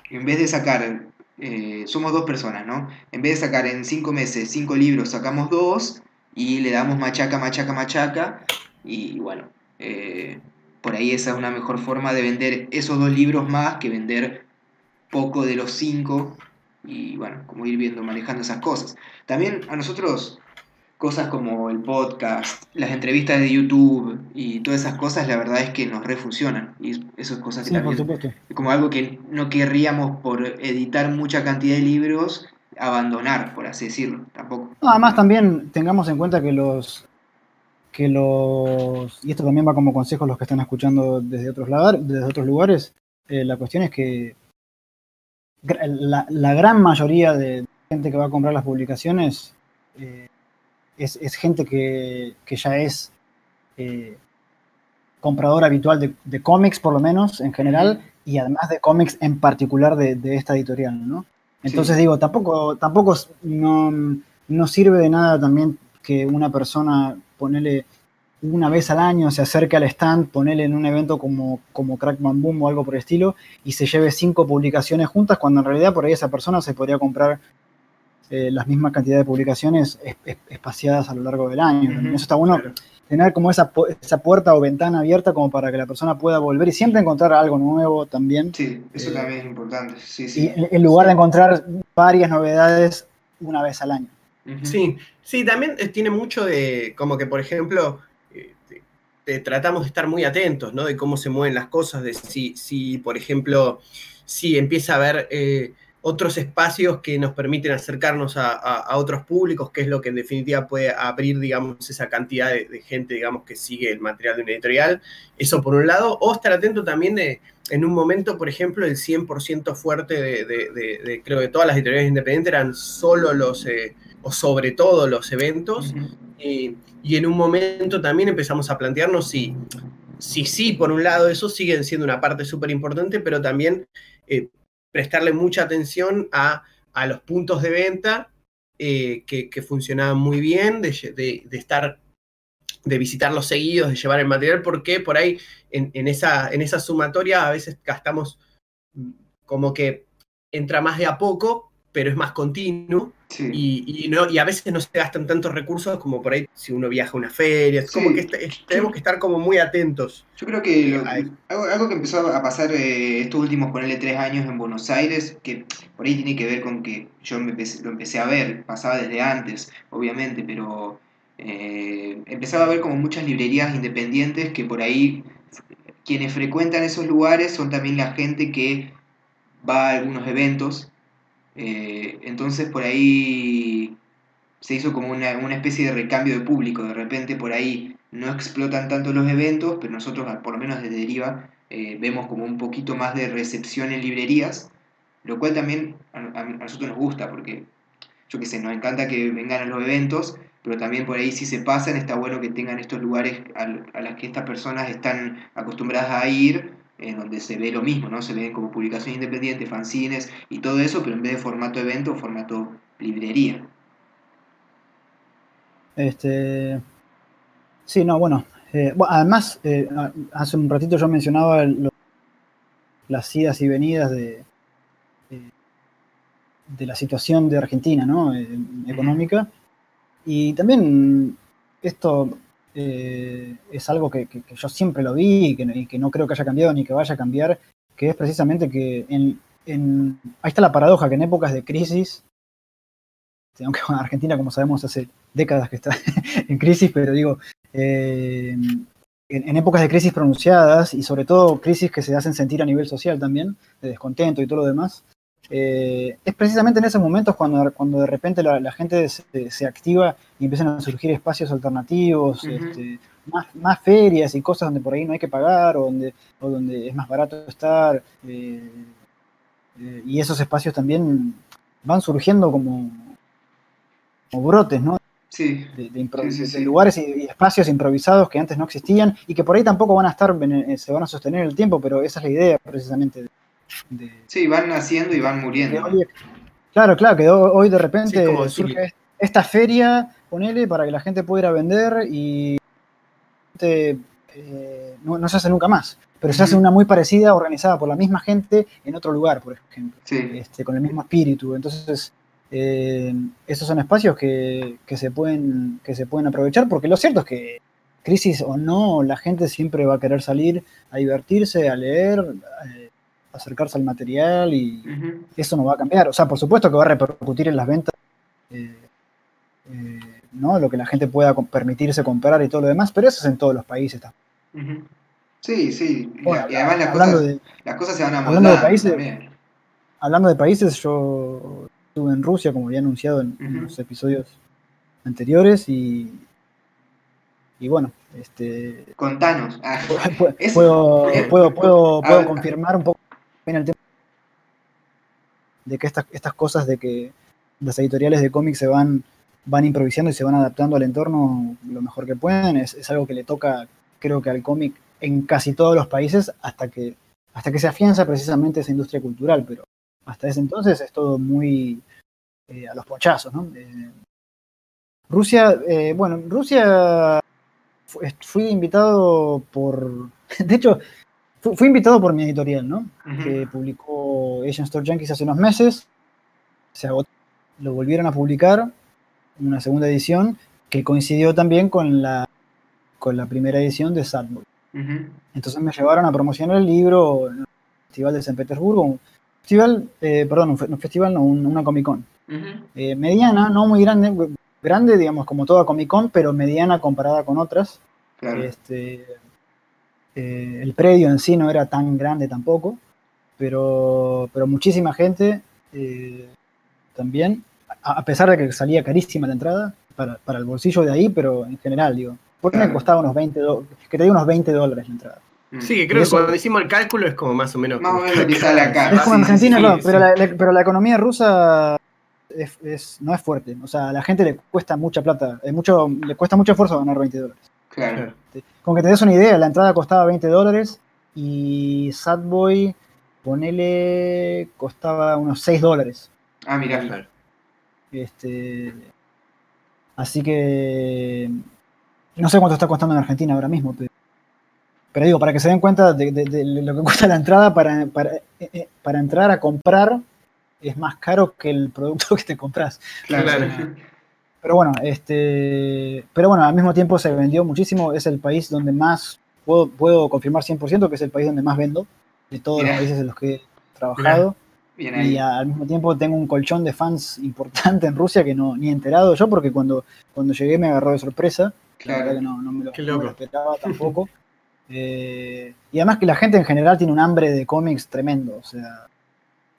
en vez de sacar, eh, somos dos personas, ¿no? En vez de sacar en cinco meses cinco libros, sacamos dos y le damos machaca, machaca, machaca y bueno, eh, por ahí esa es una mejor forma de vender esos dos libros más que vender poco de los cinco y bueno, como ir viendo, manejando esas cosas. También a nosotros cosas como el podcast, las entrevistas de YouTube y todas esas cosas, la verdad es que nos refuncionan. Y esas cosas que también, como algo que no querríamos por editar mucha cantidad de libros, abandonar, por así decirlo, tampoco. además también tengamos en cuenta que los que los, y esto también va como consejo a los que están escuchando desde otros, desde otros lugares, eh, la cuestión es que la, gran mayoría de gente que va a comprar las publicaciones eh, es, gente que, ya es eh, comprador habitual de, cómics, por lo menos, en general, y además de cómics en particular de, esta editorial, ¿no? Entonces digo, tampoco, tampoco no, no sirve de nada también que una persona, ponele una vez al año, se acerque al stand, ponele en un evento como, como Crackman Boom o algo por el estilo, y se lleve cinco publicaciones juntas, cuando en realidad por ahí esa persona se podría comprar eh, las mismas cantidades de publicaciones espaciadas a lo largo del año. Eso está bueno, tener como esa, esa puerta o ventana abierta como para que la persona pueda volver y siempre encontrar algo nuevo también. Sí, eso eh, también es importante. Y en lugar de encontrar varias novedades una vez al año. Sí, sí, también eh, tiene mucho de, como que por ejemplo, eh, tratamos de estar muy atentos, ¿no? De cómo se mueven las cosas, de si, si por ejemplo, si empieza a haber eh, otros espacios que nos permiten acercarnos a, otros públicos, que es lo que en definitiva puede abrir, digamos, esa cantidad de, gente, digamos, que sigue el material de una editorial. Eso por un lado, o estar atento también de, en un momento, por ejemplo, el 100% fuerte de, creo que todas las editoriales independientes eran solo los o sobre todo los eventos. y, en un momento también empezamos a plantearnos si, si sí, por un lado, eso siguen siendo una parte súper importante, pero también eh, prestarle mucha atención a, a, los puntos de venta eh, que, que, funcionaban muy bien, de, de, estar de visitarlos seguidos, de llevar el material, porque por ahí en, en, esa, en esa sumatoria a veces gastamos mm, como que entra más de a poco, pero es más continuo y, no, y a veces no se gastan tantos recursos como por ahí si uno viaja a una feria. Es como que tenemos que estar como muy atentos. Yo creo que algo, que empezó a pasar eh, estos últimos, ponerle tres años en Buenos Aires, que por ahí tiene que ver con que yo lo empecé a ver, pasaba desde antes, obviamente, pero eh, empezaba a ver como muchas librerías independientes que por ahí quienes frecuentan esos lugares son también la gente que va a algunos eventos eh, entonces por ahí se hizo como una, especie de recambio de público. De repente por ahí no explotan tanto los eventos, pero nosotros, por lo menos desde Deriva, eh, vemos como un poquito más de recepción en librerías, lo cual también a, nosotros nos gusta, porque yo qué sé, nos encanta que vengan a los eventos, pero también por ahí si se pasan está bueno que tengan estos lugares a, a los que estas personas están acostumbradas a ir en donde se ve lo mismo, ¿no? Se ven como publicación independiente, fanzines y todo eso, pero en vez de formato evento, formato librería. Este. Sí, no, bueno. Eh, además, eh, hace un ratito yo mencionaba las idas y venidas de, eh, de la situación de Argentina, ¿no? económica. Y también esto eh, es algo que, yo siempre lo vi y que, no creo que haya cambiado ni que vaya a cambiar, que es precisamente que en, ahí está la paradoja, que en épocas de crisis, aunque [LAUGHS] Argentina, como sabemos, hace décadas que está [LAUGHS] en crisis, pero digo, eh, en, épocas de crisis pronunciadas y sobre todo crisis que se hacen sentir a nivel social también, de descontento y todo lo demás, eh, es precisamente en esos momentos cuando, cuando de repente la, gente se, activa y empiezan a surgir espacios alternativos, este, más, ferias y cosas donde por ahí no hay que pagar o donde, o donde es más barato estar. Eh, eh, y esos espacios también van surgiendo como, como brotes, ¿no? Sí. De, lugares y, espacios improvisados que antes no existían y que por ahí tampoco van a estar, se van a sostener el tiempo, pero esa es la idea precisamente sí, van naciendo y van muriendo. claro, claro, que hoy de repente surge esta feria, ponele, para que la gente pueda ir a vender y eh, no, se hace nunca más. Pero se hace una muy parecida, organizada por la misma gente en otro lugar, por ejemplo. Este, con el mismo espíritu. Entonces, eh, esos son espacios que, se pueden, que se pueden aprovechar, porque lo cierto es que crisis o no, la gente siempre va a querer salir a divertirse, a leer, eh, acercarse al material y eso no va a cambiar. O sea, por supuesto que va a repercutir en las ventas, eh, eh, ¿no? Lo que la gente pueda permitirse comprar y todo lo demás, pero eso es en todos los países también. Sí, sí. y además las cosas, las cosas, se van a hablando de países, Hablando de países, yo estuve en Rusia, como había anunciado en, los episodios anteriores, y, y bueno, este, Contanos. Ah, [LAUGHS] es- puedo, puedo, puedo, puedo ver. confirmar un poco el tema de que estas, estas cosas de que las editoriales de cómics se van, van improvisando y se van adaptando al entorno lo mejor que pueden, es, es algo que le toca, creo que al cómic en casi todos los países hasta que, hasta que se afianza precisamente esa industria cultural, pero hasta ese entonces es todo muy eh, a los pochazos. Eh, Rusia, eh, bueno, Rusia fu- fui invitado por, [LAUGHS] de hecho, fu- fui invitado por mi editorial, ¿no? ujú. que publicó Asian Store Yankees hace unos meses. Se agotó. Lo volvieron a publicar, una segunda edición, que coincidió también con la, con la primera edición de Sadboy. Ujú. Entonces me llevaron a promocionar el libro en el Festival de San Petersburgo. Un festival, eh, perdón, un, fe- un festival, no, un- una Comic Con. Ujú. Eh, mediana, no muy grande, grande, digamos, como toda Comic Con, pero mediana comparada con otras. Claro. Este, eh, el predio en sí no era tan grande tampoco, pero, pero muchísima gente eh, también, a, a pesar de que salía carísima la entrada para, para el bolsillo de ahí, pero en general, digo, porque me costaba unos 20, do- que te digo unos 20 dólares la entrada. Mm. Sí, que creo que cuando hicimos el cálculo es como más o menos. Más o menos que sale acá. Es como en sí, sí, Argentina, sí. pero, la, la- pero la economía rusa es, es- no es fuerte, o sea, a la gente le cuesta mucha plata, eh, mucho, le cuesta mucho esfuerzo ganar 20 dólares. Claro. Con que te des una idea, la entrada costaba 20 dólares y Sadboy, ponele, costaba unos 6 dólares. Ah, mirá. Claro. Este, así que no sé cuánto está costando en Argentina ahora mismo, pero, pero digo, para que se den cuenta de, de- de lo que cuesta la entrada para, para, eh, eh, para entrar a comprar es más caro que el producto que te compras. Claro. Claro. Pero bueno, este, pero bueno, al mismo tiempo se vendió muchísimo. Es el país donde más puedo, puedo confirmar 100% que es el país donde más vendo de todos los países en los que he trabajado. Bien ahí. Y al mismo tiempo tengo un colchón de fans importante en Rusia que no ni he enterado yo porque cuando, cuando llegué me agarró de sorpresa. Claro. que no, no me lo, no me lo loco. esperaba [LAUGHS] tampoco. Eh, y además que la gente en general tiene un hambre de cómics tremendo. O sea,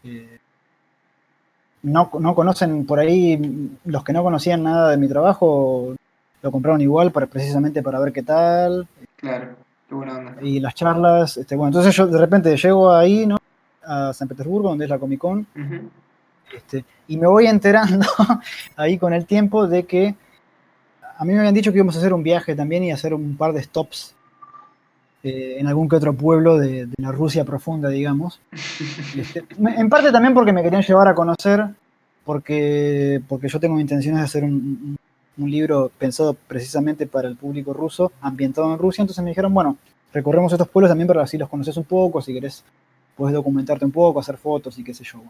eh, no, no conocen por ahí, los que no conocían nada de mi trabajo, lo compraron igual para, precisamente para ver qué tal. Claro. Qué buena onda. Y las charlas. Este, bueno, entonces yo de repente llego ahí, ¿no? A San Petersburgo, donde es la Comic Con. Este, y me voy enterando [LAUGHS] ahí con el tiempo de que a mí me habían dicho que íbamos a hacer un viaje también y hacer un par de stops eh, en algún que otro pueblo de, de la Rusia profunda, digamos. [LAUGHS] Este, en parte también porque me querían llevar a conocer, porque, porque yo tengo intenciones de hacer un, un- un libro pensado precisamente para el público ruso, ambientado en Rusia. Entonces me dijeron, bueno, recorremos estos pueblos también para así los conoces un poco, si querés, puedes documentarte un poco, hacer fotos y qué sé yo.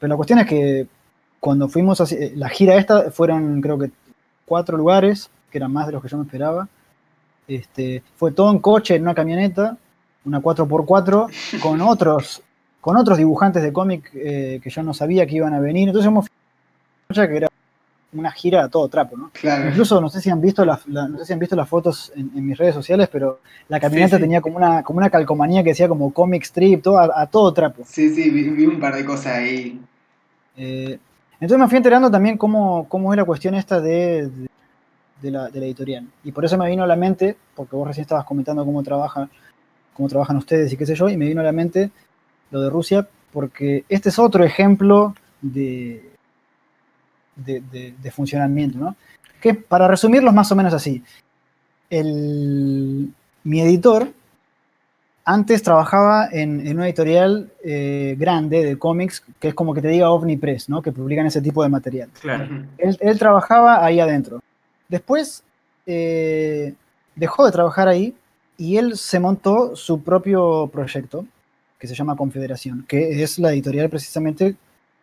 Pero la cuestión es que cuando fuimos a la gira esta, fueron creo que cuatro lugares, que eran más de los que yo me esperaba. Este, fue todo en coche, en una camioneta, una 4x4, con [LAUGHS] otros, con otros dibujantes de cómic eh, que yo no sabía que iban a venir. Entonces hemos que era una gira a todo trapo, ¿no? Claro. Incluso no sé si han visto las, la- no sé si han visto las fotos en, en mis redes sociales, pero la camioneta sí. tenía como una, como una calcomanía que decía como comic strip, todo a, a todo trapo. Sí, sí, vi, vi un par de cosas ahí. Eh, entonces me fui enterando también cómo, cómo es la cuestión esta de, de- de la, de la editorial. Y por eso me vino a la mente, porque vos recién estabas comentando cómo trabaja, cómo trabajan ustedes y qué sé yo, y me vino a la mente lo de Rusia, porque este es otro ejemplo de, de, de- de funcionamiento, ¿no? Que para resumirlo es más o menos así. El, mi editor antes trabajaba en, en una editorial eh, grande de cómics, que es como que te diga OVNI Press, ¿no? Que publican ese tipo de material. Claro. Él trabajaba ahí adentro. Después eh, dejó de trabajar ahí y él se montó su propio proyecto, que se llama Confederación, que es la editorial precisamente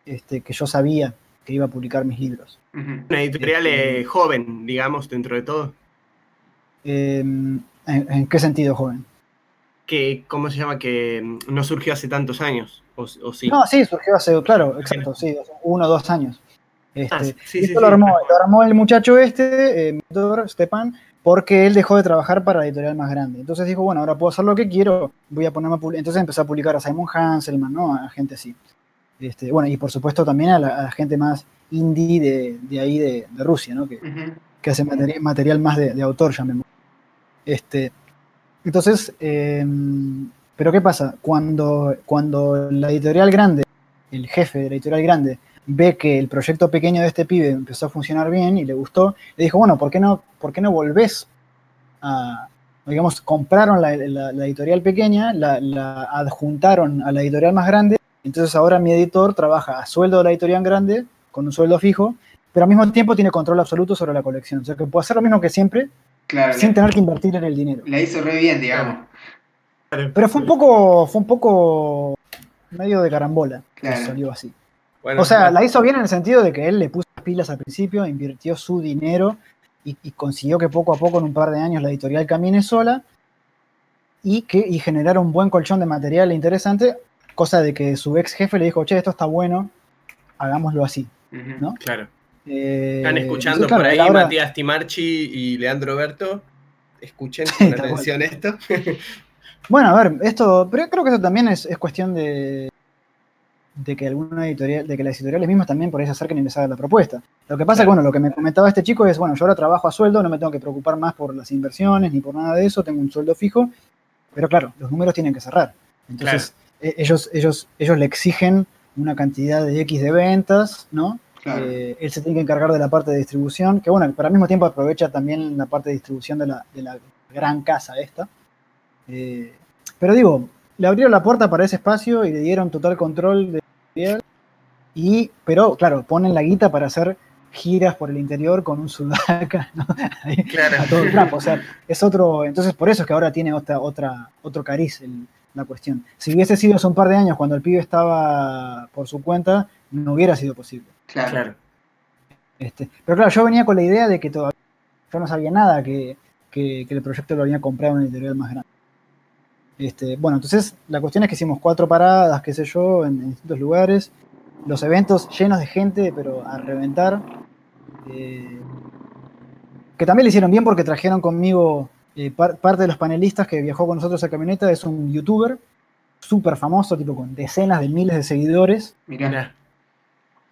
este, que yo sabía que iba a publicar mis libros. Una editorial Este- eh, joven, digamos, dentro de todo. Eh, ¿en, en qué sentido, joven? Que, ¿cómo se llama? Que mm, no surgió hace tantos años. O, o sí. No, sí, surgió hace, claro, exacto, sí, uno o dos años. Este, Ah, sí, esto sí, lo, armó, lo armó el muchacho este, eh, Stepan, porque él dejó de trabajar para la editorial más grande. Entonces dijo, bueno, ahora puedo hacer lo que quiero, voy a ponerme a publicar. Entonces empezó a publicar a Simon Hanselman, ¿no? A gente así. Este, bueno, y por supuesto también a la, a la gente más indie de, de ahí, de, de Rusia, ¿no? Que, Ujú. que hace materi- material más de, de autor, llamemos. Este, entonces, em, pero ¿qué pasa? Cuando, cuando la editorial grande, el jefe de la editorial grande, ve que el proyecto pequeño de este pibe empezó a funcionar bien y le gustó, le dijo, bueno, ¿por qué no, por qué no volvés a, digamos, compraron la, editorial pequeña, la, adjuntaron a la editorial más grande, entonces ahora mi editor trabaja a sueldo de la editorial grande, con un sueldo fijo, pero al mismo tiempo tiene control absoluto sobre la colección. O sea que puede hacer lo mismo que siempre, sin tener que invertir en el dinero. La hizo re bien, digamos. Pero fue un poco, fue un poco medio de carambola que salió así. O sea, la hizo bien en el sentido de que él le puso las pilas al principio, invirtió su dinero y, consiguió que poco a poco, en un par de años, la editorial camine sola y, que, y generara un buen colchón de material interesante, cosa de que su ex jefe le dijo, che, esto está bueno, hagámoslo así. ¿no? Claro. Eh, Están escuchando por ahí Matías Timarchi y Leandro Berto. Escuchen con atención esto. [LAUGHS] bueno, a ver, esto, pero creo que eso también es, cuestión de, de que alguna editorial, de que las editoriales mismas también por ahí se acerquen y les hagan la propuesta. Lo que pasa es que, bueno, lo que me comentaba este chico es, bueno, yo ahora trabajo a sueldo, no me tengo que preocupar más por las inversiones ni por nada de eso, tengo un sueldo fijo, pero claro, los números tienen que cerrar. Entonces, e, ellos, ellos, ellos le exigen una cantidad de X de ventas, ¿no? Eh, él se tiene que encargar de la parte de distribución, que bueno, pero al mismo tiempo aprovecha también la parte de distribución de la, gran casa esta. Eh, pero digo, le abrieron la puerta para ese espacio y le dieron total control de y pero claro, ponen la guita para hacer giras por el interior con un sudaca, [LAUGHS] ¿no? claro. a todo el trapo. O sea, es otro. Entonces, por eso es que ahora tiene otra, otra, otro cariz la cuestión. Si hubiese sido hace un par de años cuando el pibe estaba por su cuenta, no hubiera sido posible. Claro. Este, pero claro, yo venía con la idea de que todavía yo no sabía nada que, el proyecto lo había comprado en un editorial más grande. Este, bueno, entonces la cuestión es que hicimos cuatro paradas, qué sé yo, en, distintos lugares. Los eventos llenos de gente, pero a reventar. Eh, que también le hicieron bien porque trajeron conmigo eh, parte de los panelistas que viajó con nosotros a camioneta, es un youtuber súper famoso, tipo con decenas de miles de seguidores. Mirá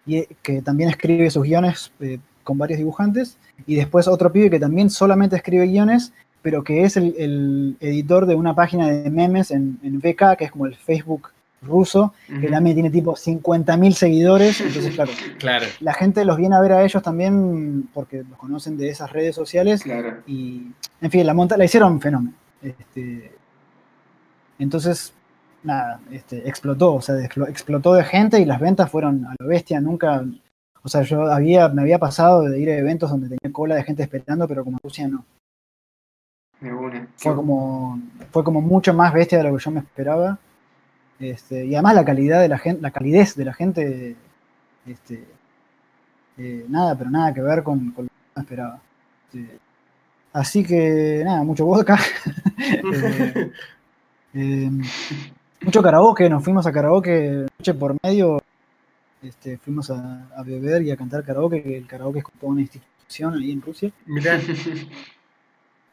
y que también escribe sus guiones eh, con varios dibujantes, y después otro pibe que también solamente escribe guiones, pero que es el, editor de una página de memes en, en, VK, que es como el Facebook ruso, que también tiene tipo 50.000 seguidores, entonces [LAUGHS] claro, claro, la gente los viene a ver a ellos también porque los conocen de esas redes sociales, y en fin, la, monta la hicieron fenómeno. Este, entonces, nada, este, explotó, o sea, explotó de gente y las ventas fueron a la bestia, nunca, o sea, yo había, me había pasado de ir a eventos donde tenía cola de gente esperando, pero como Rusia no. Fue como, fue como mucho más bestia de lo que yo me esperaba. Este, y además la calidad de la gente, la calidez de la gente, este, eh, nada, pero nada que ver con, con lo que yo me esperaba. Este, así que nada, mucho vodka. [LAUGHS] eh, eh, mucho karaoke, nos fuimos a karaoke noche por medio, este, fuimos a, beber y a cantar karaoke, que el karaoke es como una institución ahí en Rusia. [LAUGHS]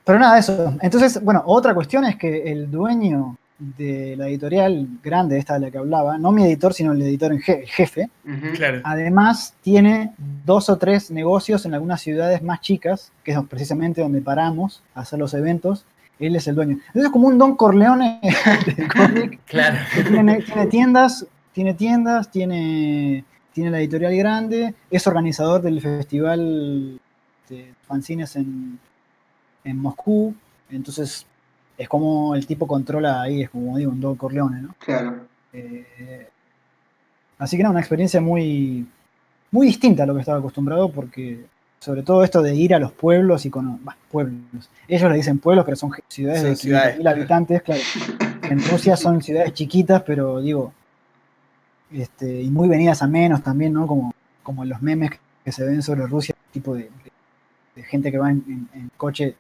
Pero nada, eso. Entonces, bueno, otra cuestión es que el dueño de la editorial grande, esta de la que hablaba, no mi editor, sino el editor en jefe, además tiene dos o tres negocios en algunas ciudades más chicas, que es precisamente donde paramos a hacer los eventos, él es el dueño. Entonces es como un Don Corleone [LAUGHS] del cómic. claro. tiene, tiendas, tiene tiendas, tiene, tiene la editorial grande, es organizador del festival de fanzines en, en Moscú. Entonces es como el tipo controla ahí, es como digo, un Don Corleone, ¿no? Claro. Eh, así que era una experiencia muy, muy distinta a lo que estaba acostumbrado porque sobre todo esto de ir a los pueblos y con pueblos. Ellos le dicen pueblos, pero son ciudades de ciudades. habitantes, claro. En Rusia son ciudades chiquitas, pero digo, este, y muy venidas a menos también, ¿no? Como, como los memes que se ven sobre Rusia, tipo de, gente que va en, coche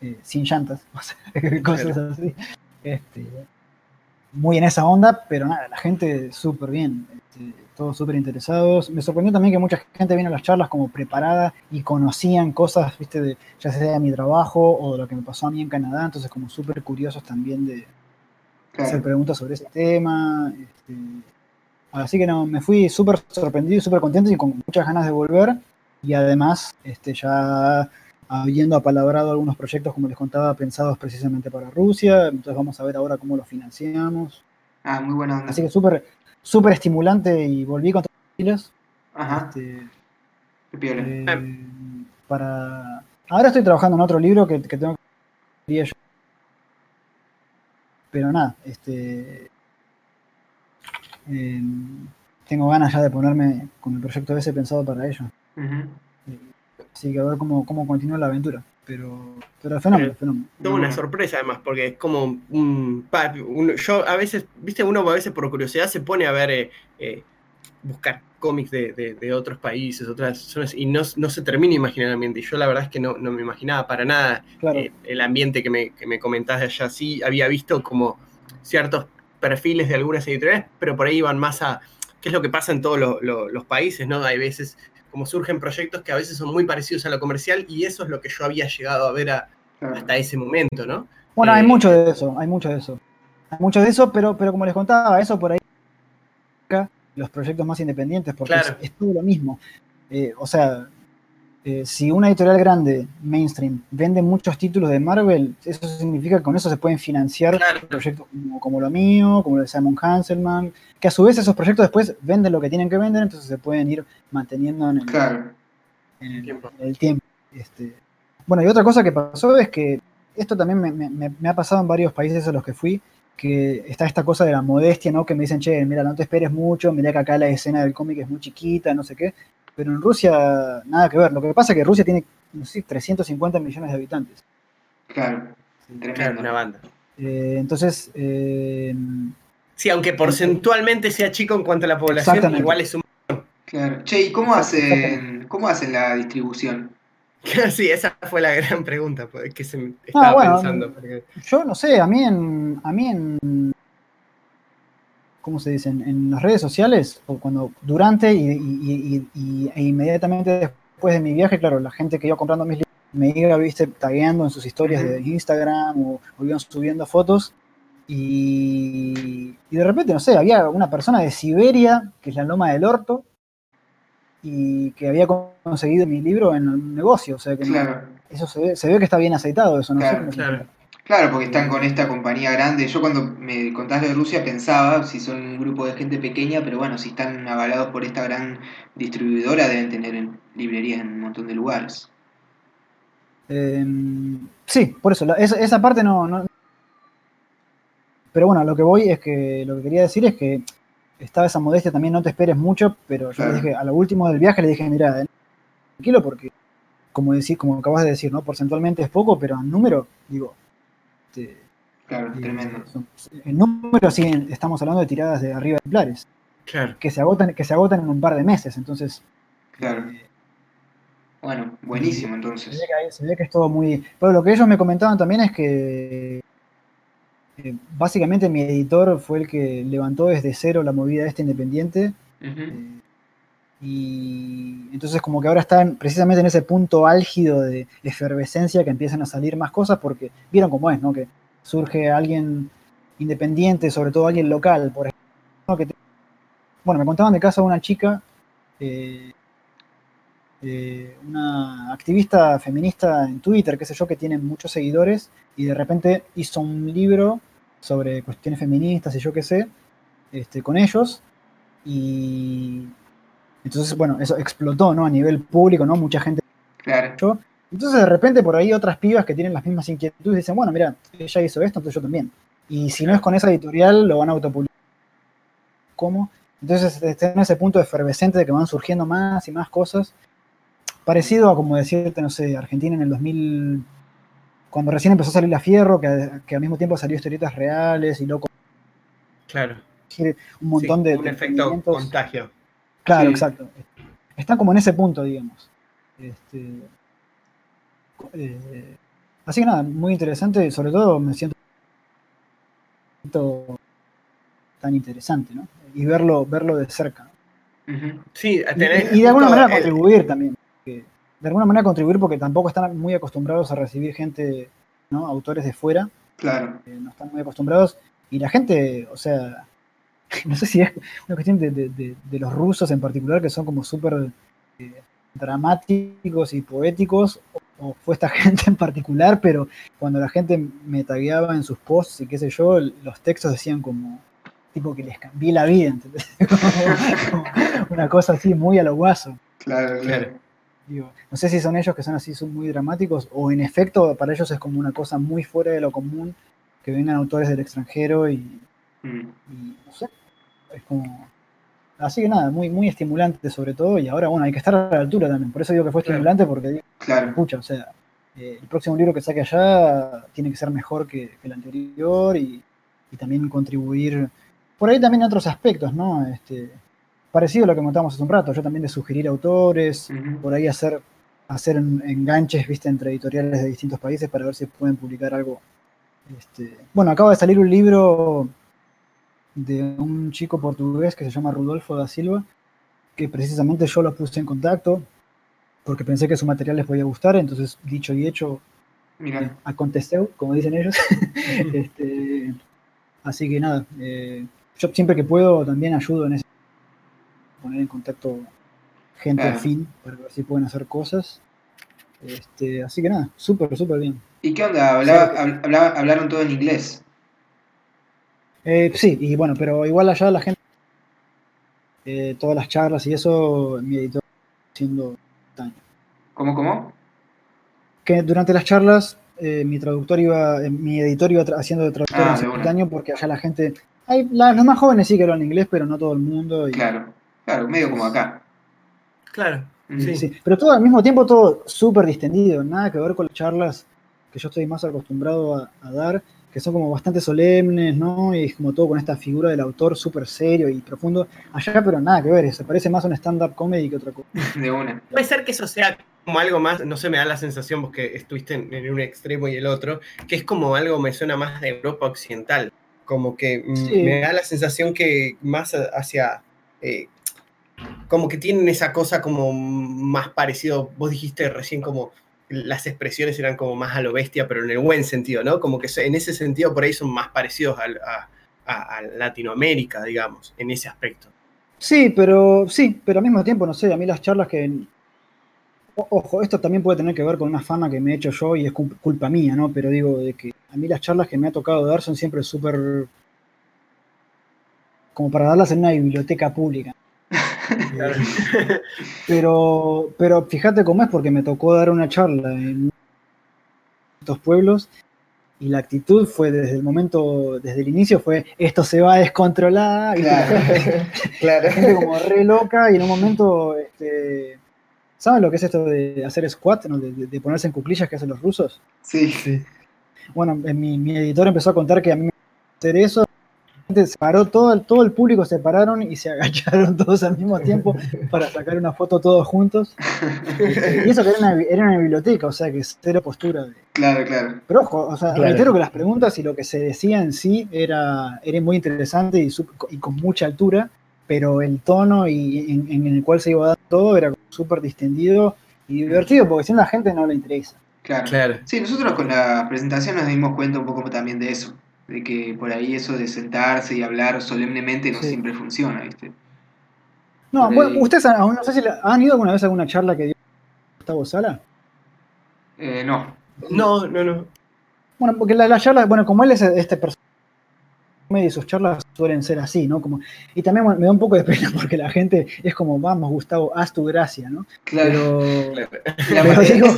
eh, sin llantas, [LAUGHS] cosas así. Este, muy en esa onda, pero nada, la gente súper bien. Este, todos súper interesados. Me sorprendió también que mucha gente vino a las charlas como preparada y conocían cosas, viste, de, ya sea de mi trabajo o de lo que me pasó a mí en Canadá, entonces como súper curiosos también de hacer preguntas sobre ese tema. Este, así que no, me fui súper sorprendido y súper contento y con muchas ganas de volver. Y además, este, ya habiendo apalabrado algunos proyectos, como les contaba, pensados precisamente para Rusia. Entonces vamos a ver ahora cómo los financiamos. Ah, muy buena onda. Así que súper súper estimulante y volví con todos Ajá. Este, Qué piola. Eh, para... Ahora estoy trabajando en otro libro que, que tengo que pero nada, este em, tengo ganas ya de ponerme con el proyecto ese pensado para ello. Así que a ver cómo, cómo continúa la aventura. Pero, pero fenómeno, fenómeno. Tengo una sorpresa además, porque es como un, Yo a veces, viste, uno a veces por curiosidad se pone a ver, eh, eh, buscar cómics de, otros países, otras zonas, y no, se termina de imaginar el ambiente. Y yo la verdad es que no, me imaginaba para nada eh, el ambiente que me, que me comentás de allá. Sí, había visto como ciertos perfiles de algunas editoriales, pero por ahí iban más a qué es lo que pasa en todos los países, ¿no? Hay veces como surgen proyectos que a veces son muy parecidos a lo comercial y eso es lo que yo había llegado a ver hasta ese momento, ¿no? Bueno, hay eh, mucho de eso, hay mucho de eso. Hay mucho de eso, pero, pero como les contaba, eso por ahí los proyectos más independientes, porque es, todo lo mismo. Eh, o sea, eh, si una editorial grande, mainstream, vende muchos títulos de Marvel, eso significa que con eso se pueden financiar proyectos como, lo mío, como lo de Simon Hanselman, que a su vez esos proyectos después venden lo que tienen que vender, entonces se pueden ir manteniendo en el, tiempo. Este, bueno, y otra cosa que pasó es que esto también me, ha pasado en varios países a los que fui, que está esta cosa de la modestia, ¿no? Que me dicen, che, mira, no te esperes mucho, mira que acá la escena del cómic es muy chiquita, no sé qué pero en Rusia nada que ver. Lo que pasa es que Rusia tiene, no sé, 350 millones de habitantes. Claro, claro una banda. Eh, entonces... Eh, sí, aunque porcentualmente sea chico en cuanto a la población, igual es un... Claro. Che, ¿y cómo hacen, cómo hacen la distribución? [LAUGHS] Sí, esa fue la gran pregunta pues, que se estaba pensando. Yo no sé, a mí en, a mí en ¿cómo se dice? En, las redes sociales, o cuando durante y, e inmediatamente después de mi viaje, claro, la gente que iba comprando mis libros me iba, viste, tagueando en sus historias de Instagram o, iban subiendo fotos. Y, de repente, no sé, había una persona de Siberia, que es la Loma del Orto, y que había conseguido mi libro en un negocio. O sea que eso se ve, se ve, que está bien aceitado, eso no sé Claro, porque están con esta compañía grande. Yo cuando me contaste de Rusia pensaba si son un grupo de gente pequeña, pero bueno, si están avalados por esta gran distribuidora deben tener librerías en un montón de lugares. Em, sí, por eso, esa, parte no, Pero bueno, lo que voy es que lo que quería decir es que estaba esa modestia también, no te esperes mucho, pero yo le dije, a lo último del viaje le dije, mira, tranquilo porque, como, decir, como acabas de decir, ¿no? Porcentualmente es poco, pero en número, digo, este, claro, tremendo. en número sí, estamos hablando de tiradas de arriba de plares. Claro. Que se agotan, que se agotan en un par de meses, entonces. Claro. Eh, bueno, buenísimo entonces. Se ve, que, es todo muy. Pero lo que ellos me comentaban también es que eh, básicamente mi editor fue el que levantó desde cero la movida esta independiente. Eh, y entonces como que ahora están precisamente en ese punto álgido de efervescencia que empiezan a salir más cosas porque vieron cómo es, ¿no? Que surge alguien independiente, sobre todo alguien local, por ejemplo. Bueno, me contaban de caso de una chica, eh, eh, una activista feminista en Twitter, qué sé yo, que tiene muchos seguidores y de repente hizo un libro sobre cuestiones feministas y yo qué sé, este, con ellos. Y entonces, bueno, eso explotó, ¿no? A nivel público, ¿no? Mucha gente. Claro. Entonces, de repente, por ahí otras pibas que tienen las mismas inquietudes dicen, bueno, mira, ella hizo esto, entonces yo también. Y si no es con esa editorial, lo van a autopublicar. ¿Cómo? Entonces, está en ese punto efervescente de que van surgiendo más y más cosas. Parecido a, como decirte, no sé, Argentina en el 2000, cuando recién empezó a salir la Fierro, que, al mismo tiempo salió historietas reales y loco. Claro. Un montón de. Un efecto contagio. Claro, exacto. Está como en ese punto, digamos. Este, eh, así que nada, muy interesante, sobre todo me siento tan interesante, ¿no? Y verlo, verlo de cerca. Sí, y, de alguna manera contribuir también. De alguna manera contribuir porque tampoco están muy acostumbrados a recibir gente, ¿no? Autores de fuera. Claro. no están muy acostumbrados. Y la gente, o sea, [LAUGHS] no sé si es una cuestión de, los rusos en particular, que son como súper eh, dramáticos y poéticos, o fue esta [LAUGHS] gente en particular, pero cuando la gente me tagueaba en sus posts y qué sé yo, los textos decían como, tipo que les cambié la vida, ¿entendés? [LAUGHS] una cosa así muy a lo guaso. Claro, claro. no sé si son ellos que son así, son muy dramáticos, o en efecto para ellos es como una cosa muy fuera de lo común que vengan autores del extranjero y, mm. no sé, es como... Así que nada, muy, muy estimulante sobre todo, y ahora bueno, hay que estar a la altura también, por eso digo que fue estimulante, porque claro. o sea, eh, el próximo libro que saque allá tiene que ser mejor que, el anterior y, también contribuir por ahí también otros aspectos, ¿no? Este, parecido a lo que contamos hace un rato, yo también de sugerir autores, por ahí hacer, hacer enganches, viste, entre editoriales de distintos países para ver si pueden publicar algo. Este, bueno, acaba de salir un libro de un chico portugués que se llama Rudolfo da Silva, que precisamente yo lo puse en contacto porque pensé que su material les podía gustar, entonces dicho y hecho. Eh, aconteceu, como dicen ellos. [LAUGHS] [LAUGHS] este, así que nada, eh, yo siempre que puedo también ayudo en poner en contacto gente afín para ver si pueden hacer cosas. Este, así que nada, súper, súper bien. ¿Y qué onda? ¿Hablaron todo en inglés? Eh, sí, y bueno, pero igual allá la gente, eh, todas las charlas y eso, mi editor haciendo daño. ¿Cómo, cómo? Que durante las charlas eh, mi traductor iba, mi editor iba haciendo de traductor ah, en simultáneo porque allá la gente hay, los más jóvenes sí que hablan inglés, pero no todo el mundo. Claro, claro, medio como acá. Claro. Sí. sí. Pero todo al mismo tiempo, todo súper distendido, nada que ver con las charlas que yo estoy más acostumbrado a, dar, que son como bastante solemnes, ¿no? Y es como todo con esta figura del autor súper serio y profundo. Allá, pero nada que ver, se parece más a un stand-up comedy que otra cosa. [LAUGHS] De una. Puede ser que eso sea como algo más, no sé, me da la sensación, vos que estuviste en, en un extremo y el otro, que es como algo, me suena más de Europa Occidental como que me da la sensación que más hacia... Eh, como que tienen esa cosa como más parecido, vos dijiste recién como las expresiones eran como más a lo bestia, pero en el buen sentido, ¿no? Como que en ese sentido por ahí son más parecidos a, Latinoamérica, digamos, en ese aspecto. Sí, pero sí, pero al mismo tiempo, no sé, a mí las charlas que... Ojo, esto también puede tener que ver con una fama que me he hecho yo y es culpa mía, ¿no? Pero digo, de que a mí las charlas que me ha tocado dar son siempre súper como para darlas en una biblioteca pública. Pero, pero fíjate cómo es, porque me tocó dar una charla en estos pueblos y la actitud fue desde el momento, desde el inicio fue esto se va a descontrolar, claro, [LAUGHS] gente como re loca y en un momento, este, ¿saben lo que es esto de hacer squat, de, ponerse en cuclillas que hacen los rusos? Sí, sí. Bueno, mi, mi editor empezó a contar que a mí me hacer eso se paró todo, todo el público se pararon y se [LAUGHS] agacharon todos al mismo tiempo [LAUGHS] para sacar una foto todos juntos. [LAUGHS] y eso que era una, era una biblioteca, o sea que cero postura. Claro, claro. Pero ojo, o sea, reitero que las preguntas y lo que se decía en sí era, era muy interesante y, y con mucha altura, pero el tono y en, el cual se iba a dar todo era súper distendido y divertido, porque si no la gente no le interesa. Claro. claro. Sí, nosotros con la presentación nos dimos cuenta un poco también de eso de que por ahí eso de sentarse y hablar solemnemente no siempre funciona, ¿viste? No, bueno, ustedes no sé si han ido alguna vez a alguna charla que dio Gustavo Sala. Eh, no. No, no, no. Bueno, porque las la charlas, bueno, como él es este personaje y sus charlas suelen ser así, ¿no? Como, y también me da un poco de pena [LAUGHS] porque la gente es como, vamos, Gustavo, haz tu gracia, ¿no? Claro. Pero, [LAUGHS] esa, es la maldición,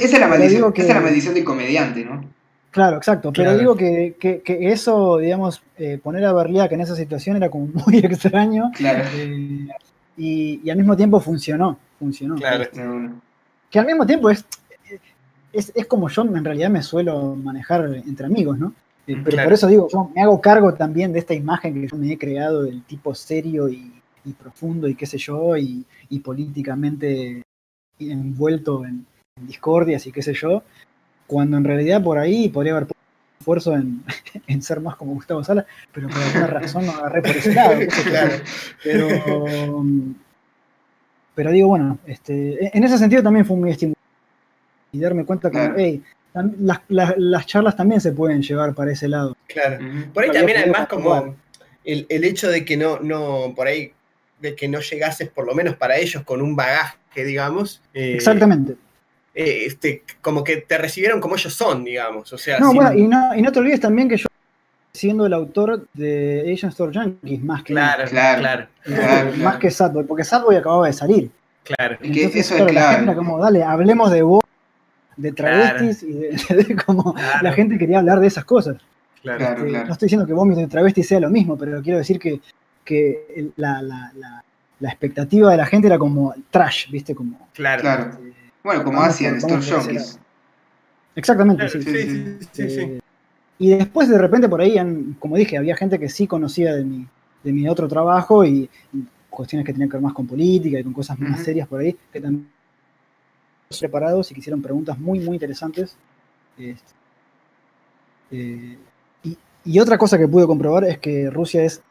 esa es la maldición del comediante, ¿no? Claro, exacto. Pero digo que, eso, digamos, eh, poner a Berliak en esa situación era como [LAUGHS] muy extraño. Claro. Eh, y, al mismo tiempo funcionó. Funcionó. Claro. Que al mismo tiempo es, es, como yo en realidad me suelo manejar entre amigos, ¿no? Eh, pero por eso digo, yo me hago cargo también de esta imagen que yo me he creado del tipo serio y, profundo y qué sé yo, y, políticamente envuelto en discordias y qué sé yo cuando en realidad por ahí podría haber puesto esfuerzo en, [LAUGHS] en, ser más como Gustavo Sala, pero por alguna razón no agarré por ese lado. claro. Pero, pero digo, bueno, este, en ese sentido también fue muy estimulante y darme cuenta que, hey, las, las, charlas también se pueden llevar para ese lado. Claro. Por ahí también además como el, el, hecho de que no, no, por ahí, de que no llegases por lo menos para ellos con un bagaje, digamos. Eh, Exactamente eh, este, como que te recibieron como ellos son, digamos. O sea, No, sin- bueno, y no, y no te olvides también que yo siendo el autor de Asian Store Junkies, más que claro, Claro. claro, Claro, más que Sadboy, porque Sadboy acababa de salir. claro. Es que Entonces, eso es claro, la clave. gente era como, dale, hablemos de vos, de travestis y de, [LAUGHS] de cómo Claro. la gente quería hablar de esas cosas. claro. Claro. No estoy diciendo que vómito de travesti sea lo mismo, pero quiero decir que, que la, la- la- la expectativa de la gente era como trash, ¿viste? Como, Claro. Claro. Eh, Bueno, como Vamos hacían Store Junkies. exactamente, Claro, sí. sí, sí, sí, sí. Eh, y después de repente por ahí, como dije, había gente que sí conocía de mi, de mi otro trabajo y, cuestiones que tenían que ver más con política y con cosas más serias por ahí, que también preparados y que hicieron preguntas muy, muy interesantes. Este, eh, y, y otra cosa que pude comprobar es que Rusia es,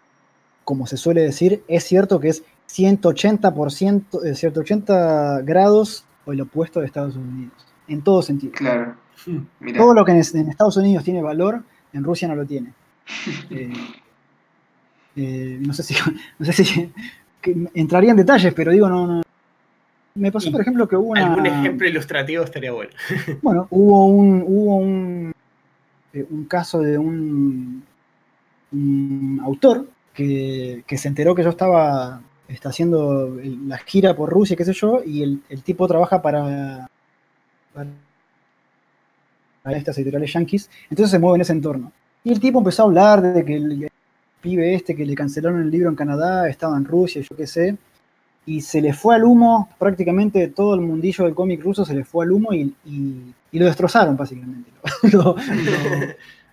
como se suele decir, es cierto que es 180%, eh, 180 grados o el opuesto de Estados Unidos, en todo sentido. Claro. Mm. Mira. Todo lo que en, en Estados Unidos tiene valor, en Rusia no lo tiene. [LAUGHS] Eh, eh, no sé si, [LAUGHS] no sé si que entraría en detalles, pero digo, no, no. Me pasó, por ejemplo, que hubo una. Algún ejemplo ilustrativo estaría bueno. [LAUGHS] Bueno, hubo un, hubo un, eh, un caso de un, un autor que, que se enteró que yo estaba está haciendo la gira por Rusia, qué sé yo, y el, el tipo trabaja para, para, estas editoriales yankees, entonces se mueve en ese entorno. Y el tipo empezó a hablar de que el, el pibe este que le cancelaron el libro en Canadá estaba en Rusia, yo qué sé, y se le fue al humo, prácticamente todo el mundillo del cómic ruso se le fue al humo y, y- y lo destrozaron, básicamente. [LAUGHS] Lo-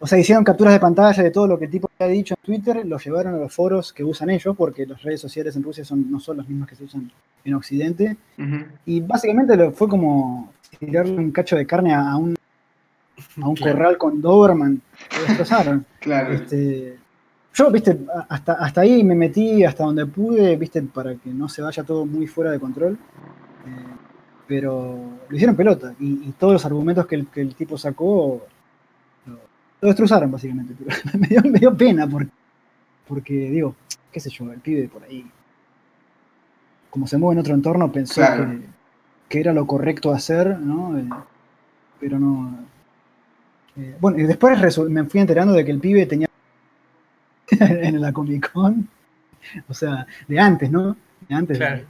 o sea, hicieron capturas de pantalla de todo lo que el tipo había dicho en Twitter, lo llevaron a los foros que usan ellos, porque las redes sociales en Rusia son, no son las mismas que se usan en Occidente. Y básicamente lo, fue como tirarle un cacho de carne a, un, a un Claro. corral con Doberman. Lo destrozaron. [LAUGHS] Claro. Este, yo, viste, hasta, hasta ahí me metí hasta donde pude, viste, para que no se vaya todo muy fuera de control. Eh, pero lo hicieron pelota y, y todos los argumentos que el, que el tipo sacó lo, destrozaron, básicamente. Pero [LAUGHS] me, dio, me dio pena porque, porque, digo, qué sé yo, el pibe por ahí, como se mueve en otro entorno, pensó Claro. que, que era lo correcto hacer, ¿no? Eh, pero no. eh, bueno, y después me fui enterando de que el pibe tenía [LAUGHS] en la Comic Con. O sea, de antes, ¿no? De antes. Claro.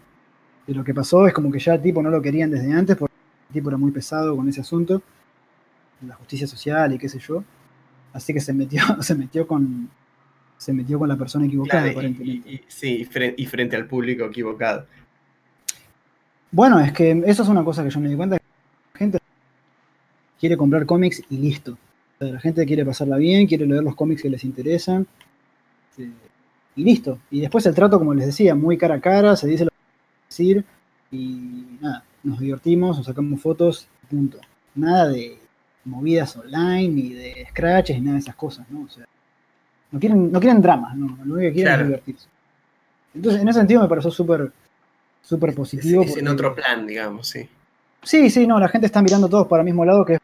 De, lo que pasó es como que ya el tipo no lo querían desde antes porque el tipo era muy pesado con ese asunto. La justicia social y qué sé yo. Así que se metió, [LAUGHS] se metió con. Se metió con la persona equivocada, Claro, aparentemente. y- y- sí, y fren- y frente al público equivocado. Bueno, es que eso es una cosa que yo me di cuenta. La gente quiere comprar cómics y listo. La gente quiere pasarla bien, quiere leer los cómics que les interesan. eh, y listo. Y después el trato, como les decía, muy cara a cara, se dice lo que decir. Y nada, nos divertimos, nos sacamos fotos, punto. Nada de movidas online, ni de scratches, ni nada de esas cosas, ¿no? O sea, no quieren, no quieren dramas, ¿no? Lo único que quieren Claro. es divertirse. Entonces, en ese sentido me pareció súper súper Es, positivo. es en porque- otro plan, digamos, sí. Sí, sí, no, la gente está mirando todos para el mismo lado, que es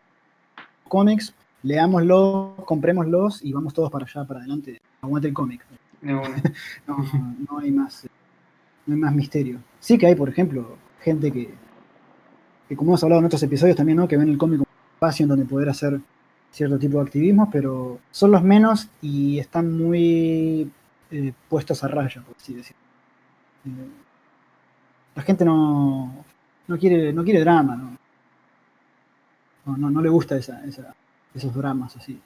cómics, leámoslos, comprémoslos y vamos todos para allá, para adelante. Aguante el cómic. Una. [LAUGHS] No, no hay más, eh, no hay más misterio. Sí que hay, por ejemplo, gente que, que como hemos hablado en otros episodios también, ¿no? que ven el cómic espacio en donde poder hacer cierto tipo de activismo, pero son los menos y están muy eh, puestos a raya, por así decirlo. Eh, la gente no, no quiere, no quiere drama, ¿no? No, no, le gusta esa, esa- esos dramas así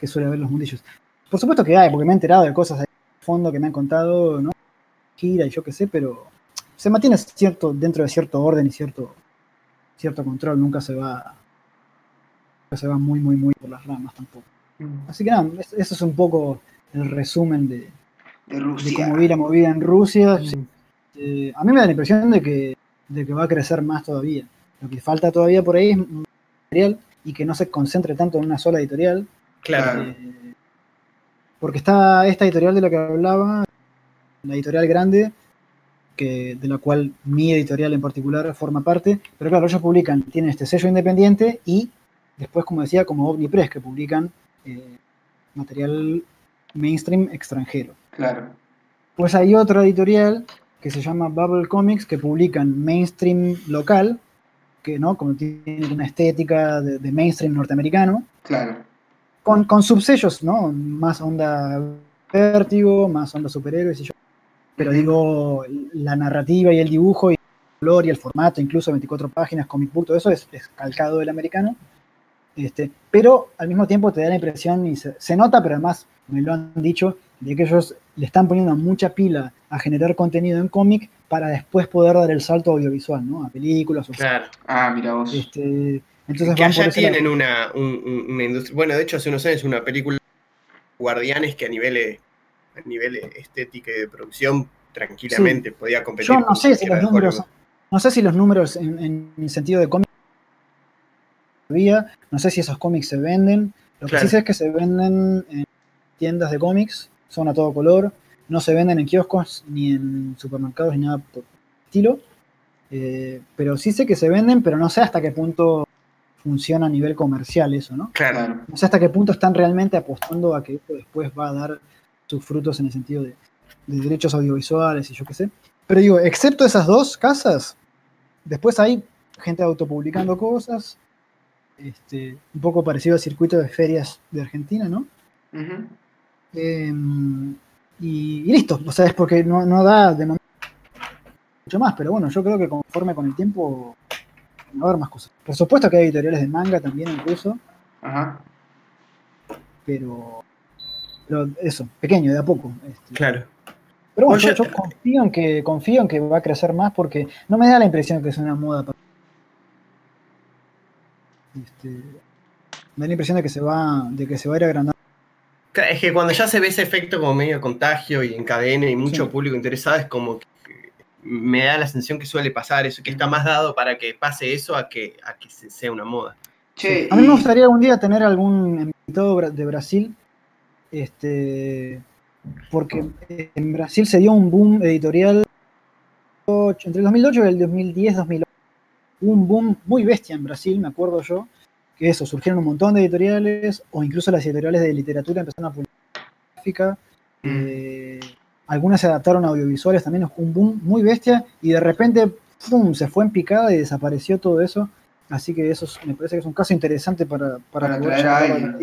que suele haber los mundillos. Por supuesto que hay, porque me he enterado de cosas de fondo que me han contado, ¿no? Gira y yo qué sé, pero se mantiene cierto, dentro de cierto orden y cierto, cierto control, nunca se va, se va muy, muy, muy por las ramas tampoco. Así que nada, es- eso es un poco el resumen de, De de Rusia. cómo vi la movida en Rusia. Eh, a mí me da la impresión de que, de que va a crecer más todavía. Lo que falta todavía por ahí es material y que no se concentre tanto en una sola editorial. Claro. Claro. Eh, porque está esta editorial de la que hablaba, la editorial grande, que, de la cual mi editorial en particular forma parte, pero claro, ellos publican, tienen este sello independiente y después, como decía, como Omnipress, que publican eh, material mainstream extranjero. Claro. Pues hay otra editorial que se llama Bubble Comics que publican mainstream local que no, como tiene una estética de, de mainstream norteamericano, Claro. con, con subsellos, ¿no? Más onda vértigo, más onda superhéroes y yo. Pero digo, la narrativa y el dibujo y el color y el formato, incluso 24 páginas, comic book, todo eso es, es calcado del americano. Este, pero al mismo tiempo te da la impresión, y se, se nota, pero además me lo han dicho, de que ellos le están poniendo mucha pila a generar contenido en cómic para después poder dar el salto audiovisual, ¿no? A películas o Claro. Ah, mira vos. este, entonces que allá tienen una, un- un- una industria. Bueno, de hecho, hace unos años una película Guardianes que a nivel, eh, a nivel estética y de producción tranquilamente podía competir. Yo no sé si los números, no sé si los números en, en el sentido de cómics todavía, no sé si esos cómics se venden. Lo que Claro. sí sé es que se venden en tiendas de cómics, son a todo color, no se venden en kioscos ni en supermercados ni nada por el estilo. Eh, pero sí sé que se venden, pero no sé hasta qué punto funciona a nivel comercial eso, ¿no? Claro. Claro. No sé hasta qué punto están realmente apostando a que esto después va a dar sus frutos en el sentido de, de derechos audiovisuales y yo qué sé. Pero digo, excepto esas dos casas, después hay gente autopublicando cosas, este, un poco parecido al circuito de ferias de Argentina, ¿no? Eh, y, y listo, o sea, es porque no, no da de momento mucho más, pero bueno, yo creo que conforme con el tiempo va a haber más cosas. Por supuesto que hay editoriales de manga también incluso, Ajá. pero, pero eso, pequeño, de a poco. este. Claro. Pero bueno, Oye, yo, yo confío, en que, confío en que va a crecer más porque no me da la impresión que es una moda. pa- Este, me da la impresión de que se va, de que se va a ir agrandando. Es que cuando ya se ve ese efecto como medio contagio y encadena y mucho Sí. público interesado, es como que me da la sensación que suele pasar eso, que está más dado para que pase eso a que, a que se- sea una moda. Che, A mí me gustaría algún día tener algún invitado de Brasil, este, porque en Brasil se dio un boom editorial entre el 2008 y el 2010-2011. Hubo un boom muy bestia en Brasil, me acuerdo yo, que eso, surgieron un montón de editoriales, o incluso las editoriales de literatura empezaron a publicar gráfica, Mm. eh, algunas se adaptaron a audiovisuales, también un boom muy bestia, y de repente, ¡pum!, se fue en picada y desapareció todo eso. Así que eso es- me parece que es un caso interesante para, para, Para traer a alguien.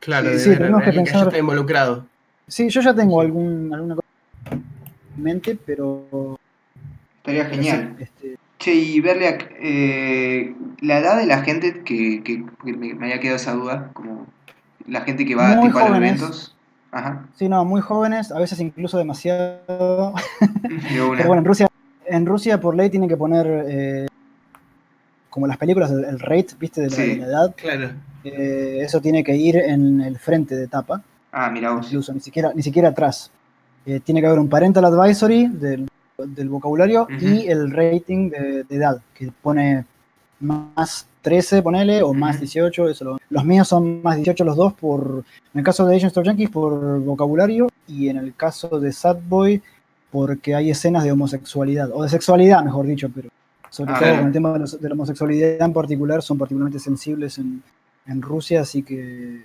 Claro, Sí, tenemos que que pensar- ya está involucrado. Sí, yo ya tengo algún, alguna cosa en mente, pero... Estaría pero genial. sí, este, Che, y verle eh, la edad de la gente que, que- que me, había quedado esa duda, como la gente que va tipo a los eventos. Ajá. sí, no, muy jóvenes, a veces incluso demasiado. [LAUGHS] Pero bueno, en Rusia, en Rusia por ley tienen que poner, eh, como las películas, el, el rate, ¿viste? De la, Sí. de la edad. Claro. Eh, eso tiene que ir en el frente de tapa, Ah, mira vos. incluso, ni siquiera, ni siquiera atrás. Tiene que haber un parental advisory del, del vocabulario y el rating de, de edad, que pone más 13, ponele, o más Ujú. 18. Eso lo- los míos son más 18 los dos, por, en el caso de Agents of Yankees, por vocabulario, y en el caso de Sad Boy, porque hay escenas de homosexualidad, o de sexualidad, mejor dicho, pero sobre Ah, todo con el tema de, los- de la homosexualidad en particular, son particularmente sensibles en, en Rusia, así que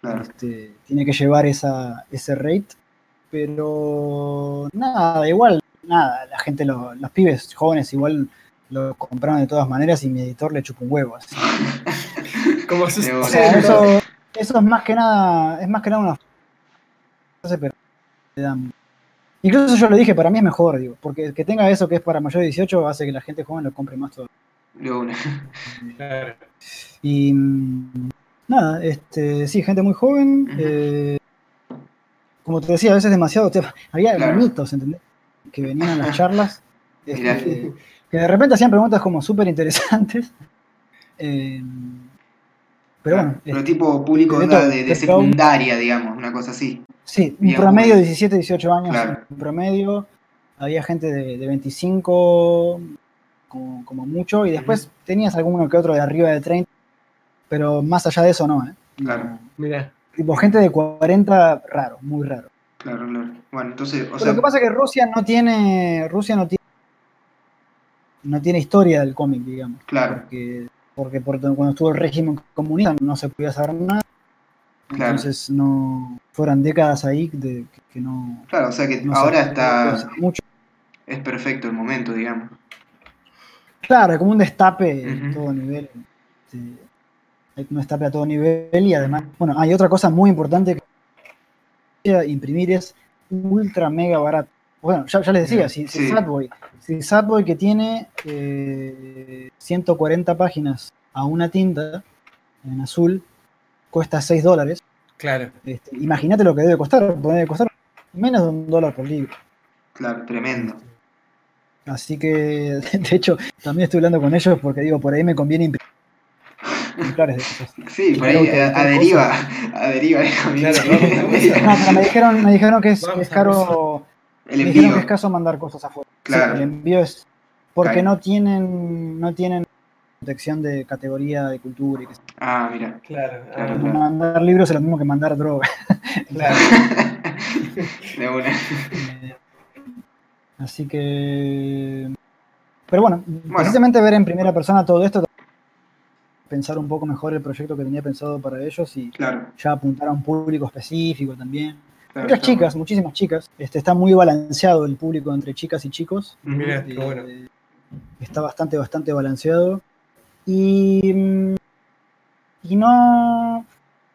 Claro. este, tiene que llevar esa, ese rate. Pero nada, igual, nada, la gente, lo- los pibes jóvenes igual lo compraron de todas maneras y mi editor le chupa un huevo. así. [LAUGHS] Como O sea, eso, eso es más que nada, es más que nada una frase, pero dan- Incluso yo le dije, para mí es mejor, digo, porque que tenga eso que es para mayor de 18 hace que la gente joven lo compre más una. Claro. Y mm, nada, este, sí, gente muy joven. Eh, como te decía, a veces demasiado. te- había Claro. mitos, ¿entendés? Que venían a las [LAUGHS] charlas. este, que de repente hacían preguntas como súper interesantes. [LAUGHS] eh, pero bueno, Pero este, tipo público de de, secundaria, digamos, una cosa así. sí, un promedio de bueno. 17, 18 años Claro. en promedio. Había gente de, de 25 como, como mucho. Y después tenías alguno que otro de arriba de 30. Pero más allá de eso, no, ¿eh? Claro. Mira. Tipo, gente de 40, raro, muy raro. Claro, claro. Bueno, entonces, o Pero sea, lo que pasa es que Rusia no tiene. Rusia no tiene. No tiene historia del cómic, digamos. claro, Porque, porque por- cuando estuvo el régimen comunista no se podía saber nada. Claro. Entonces no. Fueron décadas ahí de que, que no. claro, o sea que no ahora está, mucho. es perfecto el momento, digamos. Claro, como un destape a todo nivel. Hay un destape a todo nivel y además, bueno, hay otra cosa muy importante que imprimir es ultra mega barato. Bueno, ya, les decía, si, si, Sadboy, si Sadboy que tiene 140 eh, páginas a una tinta en azul cuesta 6 dólares. Claro. Este, imagínate lo que debe costar, debe costar menos de un dólar por libro. Claro, tremendo. Así que, [LAUGHS] de hecho, también estoy hablando con ellos porque digo, por ahí me conviene imprimir ejemplares de cosas. Sí, por ahí adheriva, [LAUGHS] adheriva. [LAUGHS] no, pero me dijeron, me dijeron que es, es caro. El envío. Me dijeron que es caso mandar cosas afuera. Claro. Sí, el envío es porque no tienen, no tienen protección de categoría de cultura y que Ah, mira. Claro, claro, Mandar libros es lo mismo que mandar droga. [LAUGHS] Claro. de una. Eh, así que. Pero bueno, precisamente ver en primera persona todo esto, pensar un poco mejor el proyecto que tenía pensado para ellos y ya apuntar a un público específico también. Muchas chicas, muchísimas chicas. Este, está muy balanceado el público entre chicas y chicos. Mira, qué bueno. Eh, está bastante, bastante balanceado. Y, y no.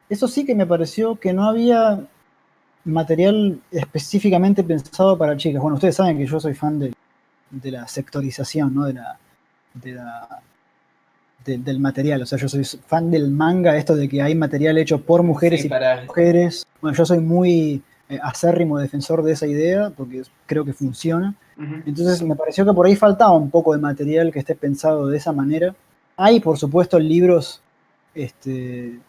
Eso sí que me pareció que no había material específicamente pensado para chicas. Bueno, ustedes saben que yo soy fan de, de la sectorización, ¿no? De la, de la del material. O sea, yo soy fan del manga, esto de que hay material hecho por mujeres y para mujeres. Bueno, yo soy muy eh, acérrimo defensor de esa idea porque creo que funciona. Entonces me pareció que por ahí faltaba un poco de material que esté pensado de esa manera. Hay, por supuesto, libros este,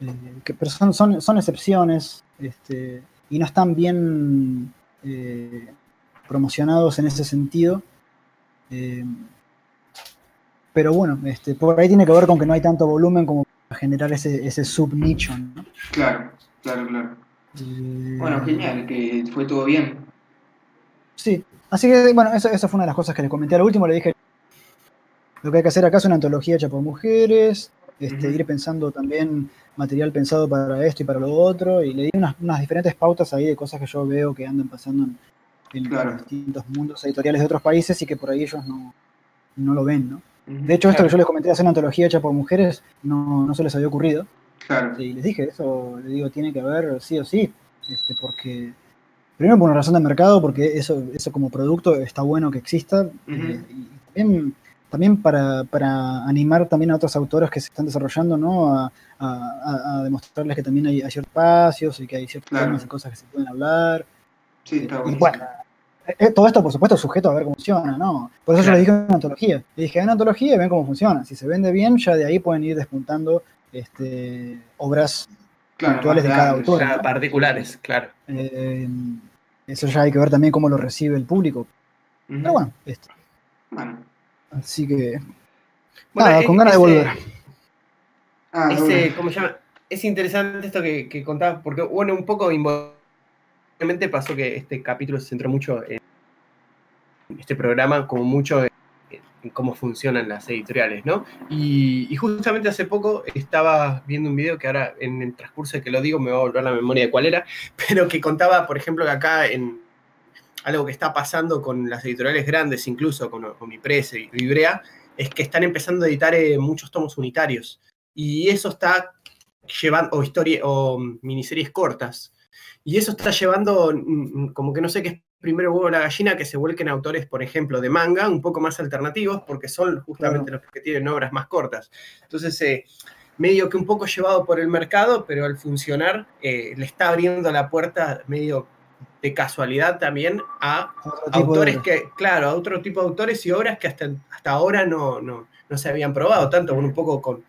eh, que pero son, son, excepciones este, y no están bien eh, promocionados en ese sentido. Pero bueno, este, por ahí tiene que ver con que no hay tanto volumen como para generar ese, ese subnicho, ¿no? Claro, claro, claro. Eh, bueno, genial, que fue todo bien. Sí, así que bueno, esa, fue una de las cosas que le comenté al último, le dije, lo que hay que hacer acá es una antología hecha por mujeres, este, ir pensando también material pensado para esto y para lo otro, y le di unas, diferentes pautas ahí de cosas que yo veo que andan pasando en, los distintos mundos editoriales de otros países y que por ahí ellos no, no lo ven, ¿no? De hecho, esto que yo les comenté de hacer una antología hecha por mujeres no, no se les había ocurrido. Claro. Y les dije, eso, les digo, tiene que haber sí o sí, este, porque primero por una razón de mercado, porque eso, eso como producto está bueno que exista, eh, y también, también para, para, animar también a otros autores que se están desarrollando, ¿no? A, a, demostrarles que también hay, ciertos espacios y que hay ciertos temas y cosas que se pueden hablar. Sí, está y, bueno, eh, eh, todo esto, por supuesto, sujeto a ver cómo funciona, ¿no? Por eso yo le dije una antología. Le dije, una antología y ven cómo funciona. Si se vende bien, ya de ahí pueden ir despuntando este, obras puntuales de cada autor. Particulares, claro. Eh, eso ya hay que ver también cómo lo recibe el público. Pero bueno, esto. Bueno. Así que. nada, con ganas de volver. Ah, ¿Cómo se llama? Es interesante esto que, que contabas, porque, bueno, un poco Pasó que este capítulo se centró mucho en este programa, como mucho en, cómo funcionan las editoriales, ¿no? Y, justamente hace poco estaba viendo un video que ahora en el transcurso de que lo digo me va a volver la memoria de cuál era, [LAUGHS] pero que contaba, por ejemplo, que acá en algo que está pasando con las editoriales grandes, incluso con Omnipress y Librea, es que están empezando a editar eh, muchos tomos unitarios. Y eso está llevando, o, historia, o miniseries cortas. Y eso está llevando, mm, mm, como que no sé qué es primero huevo la gallina, que se vuelquen autores, por ejemplo, de manga, un poco más alternativos, porque son justamente los que tienen obras más cortas. Entonces, eh, medio que un poco llevado por el mercado, pero al funcionar eh, le está abriendo la puerta medio de casualidad también a autores que, claro, a otro tipo de autores y obras que hasta, hasta ahora no, no, no se habían probado tanto, bueno, un poco con,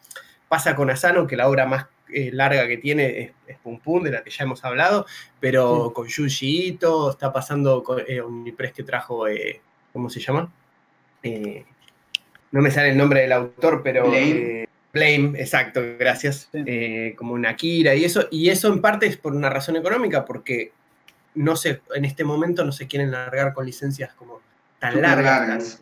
pasa con Asano, que la obra más eh, larga que tiene es, Pum Pum, de la que ya hemos hablado, pero con Yuji Ito, está pasando con eh, Omnipress que trajo, eh, ¿cómo se llama? no me sale el nombre del autor, pero... Blame. Blame, exacto, gracias. como una Akira y eso, y eso en parte es por una razón económica, porque no sé, en este momento no se quieren largar con licencias como tan largas.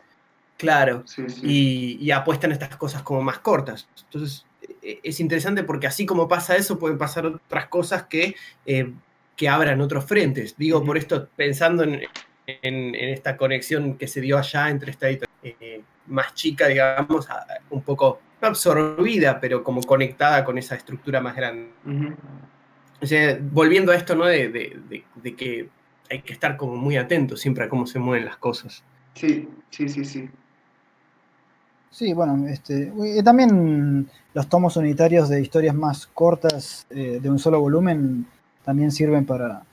claro, Y, y, apuestan a estas cosas como más cortas. Entonces, es interesante porque así como pasa eso, pueden pasar otras cosas que, eh, que abran otros frentes. Digo, por esto, pensando en, esta conexión que se dio allá entre esta eh, más chica, digamos, un poco, no absorbida, pero como conectada con esa estructura más grande. O sea, volviendo a esto, ¿no? De, de, que hay que estar como muy atento siempre a cómo se mueven las cosas. Sí, sí, sí, sí. Sí, bueno, este, también los tomos unitarios de historias más cortas eh, de un solo volumen también sirven para,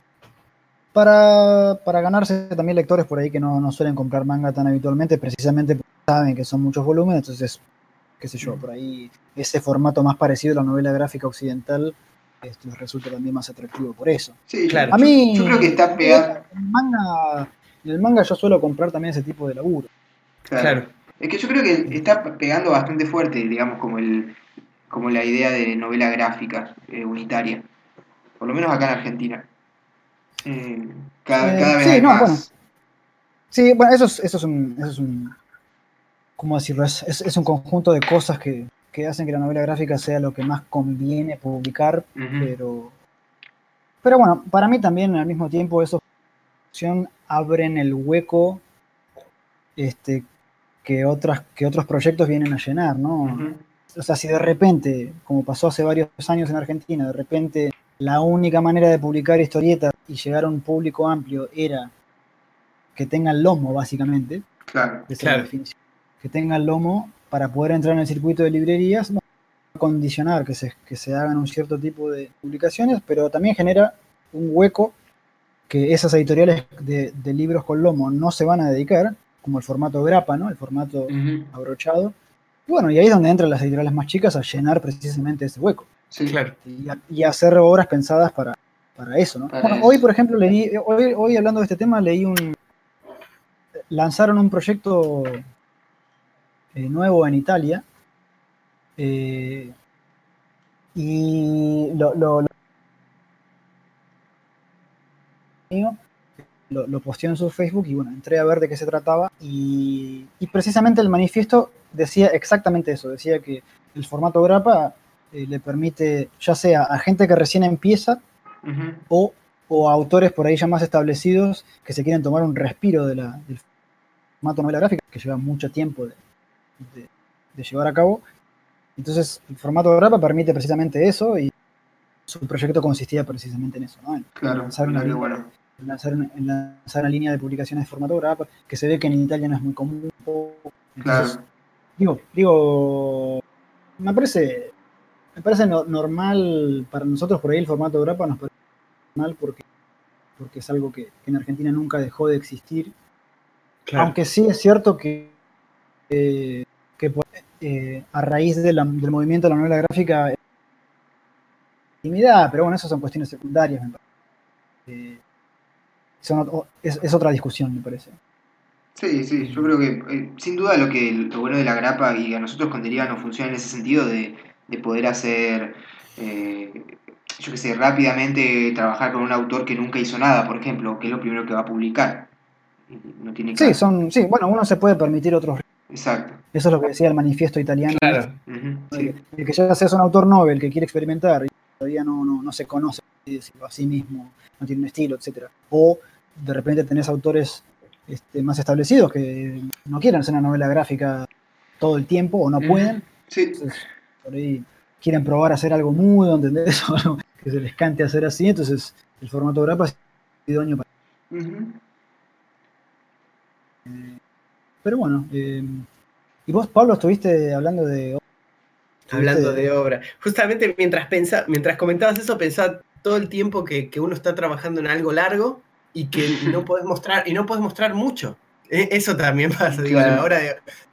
para, para, ganarse también lectores por ahí que no, no, suelen comprar manga tan habitualmente, precisamente porque saben que son muchos volúmenes, entonces, qué sé yo, por ahí ese formato más parecido a la novela gráfica occidental este, les resulta también más atractivo por eso. Sí, claro. A mí, yo, creo que está pegado. En el, manga, en el manga yo suelo comprar también ese tipo de laburo. Claro. Es que yo creo que está pegando bastante fuerte, digamos, como el como la idea de novela gráfica eh, unitaria. Por lo menos acá en Argentina. Eh, cada, eh, vez sí, más. Bueno. Sí, bueno, eso es, eso es un, eso es un ¿cómo decirlo? Es, es, un conjunto de cosas que, que, hacen que la novela gráfica sea lo que más conviene publicar, pero, pero bueno, para mí también al mismo tiempo eso abren el hueco este, que, otras, que otros proyectos vienen a llenar, ¿no? O sea, si de repente, como pasó hace varios años en Argentina, de repente la única manera de publicar historietas y llegar a un público amplio era que tengan lomo, básicamente. Claro, Que tengan lomo para poder entrar en el circuito de librerías, condicionar que se, que se hagan un cierto tipo de publicaciones, pero también genera un hueco que esas editoriales de, libros con lomo no se van a dedicar, como el formato grapa, ¿no? El formato abrochado. Y bueno, y ahí es donde entran las editoriales más chicas a llenar precisamente ese hueco. Sí, claro. Y, hacer obras pensadas para, para eso, ¿no? hoy, por ejemplo, leí, hoy, hoy hablando de este tema, leí un. Lanzaron un proyecto eh, nuevo en Italia. Eh, y lo, lo, lo, lo, posteó en su Facebook y bueno, entré a ver de qué se trataba y, y, precisamente el manifiesto decía exactamente eso, decía que el formato grapa eh, le permite, ya sea a gente que recién empieza o, a autores por ahí ya más establecidos que se quieren tomar un respiro de la, del formato novela gráfica, que lleva mucho tiempo de, llevar a cabo. Entonces, el formato de grapa permite precisamente eso y su proyecto consistía precisamente en eso, ¿no? En una línea, lanzar, una, línea de publicaciones de formato grapa, que se ve que en Italia no es muy común. Digo, digo, me parece me parece normal para nosotros por ahí el formato de grapa nos parece normal porque, porque es algo que, en Argentina nunca dejó de existir. Aunque sí es cierto que, que eh, a raíz del movimiento de la novela gráfica intimidad, pero bueno, esas son cuestiones secundarias, me parece. Eh, es, otra discusión, me parece. Sí, sí, yo creo que eh, sin duda lo que lo bueno de la grapa y a nosotros con Deriva nos funciona en ese sentido de de poder hacer, eh, yo qué sé, rápidamente trabajar con un autor que nunca hizo nada, por ejemplo, que es lo primero que va a publicar. No tiene sí, son, sí, bueno, uno se puede permitir otros. Exacto. Eso es lo que decía el manifiesto italiano. Claro. El, que ya seas un autor novel que quiere experimentar y todavía no, no, se conoce a sí mismo, no tiene un estilo, etcétera. O de repente tenés autores este, más establecidos que no quieren hacer una novela gráfica todo el tiempo o no pueden. Sí por ahí quieren probar a hacer algo mudo, ¿entendés? [LAUGHS] que se les cante hacer así, entonces el formato grapa es idóneo para. Eh, pero bueno, eh, y vos, Pablo, estuviste hablando de. Hablando de obra. Justamente mientras, pensa, mientras comentabas eso, pensaba todo el tiempo que, uno está trabajando en algo largo y que no [LAUGHS] puedes mostrar, y no puedes mostrar mucho. E, eso también pasa, digo, a la hora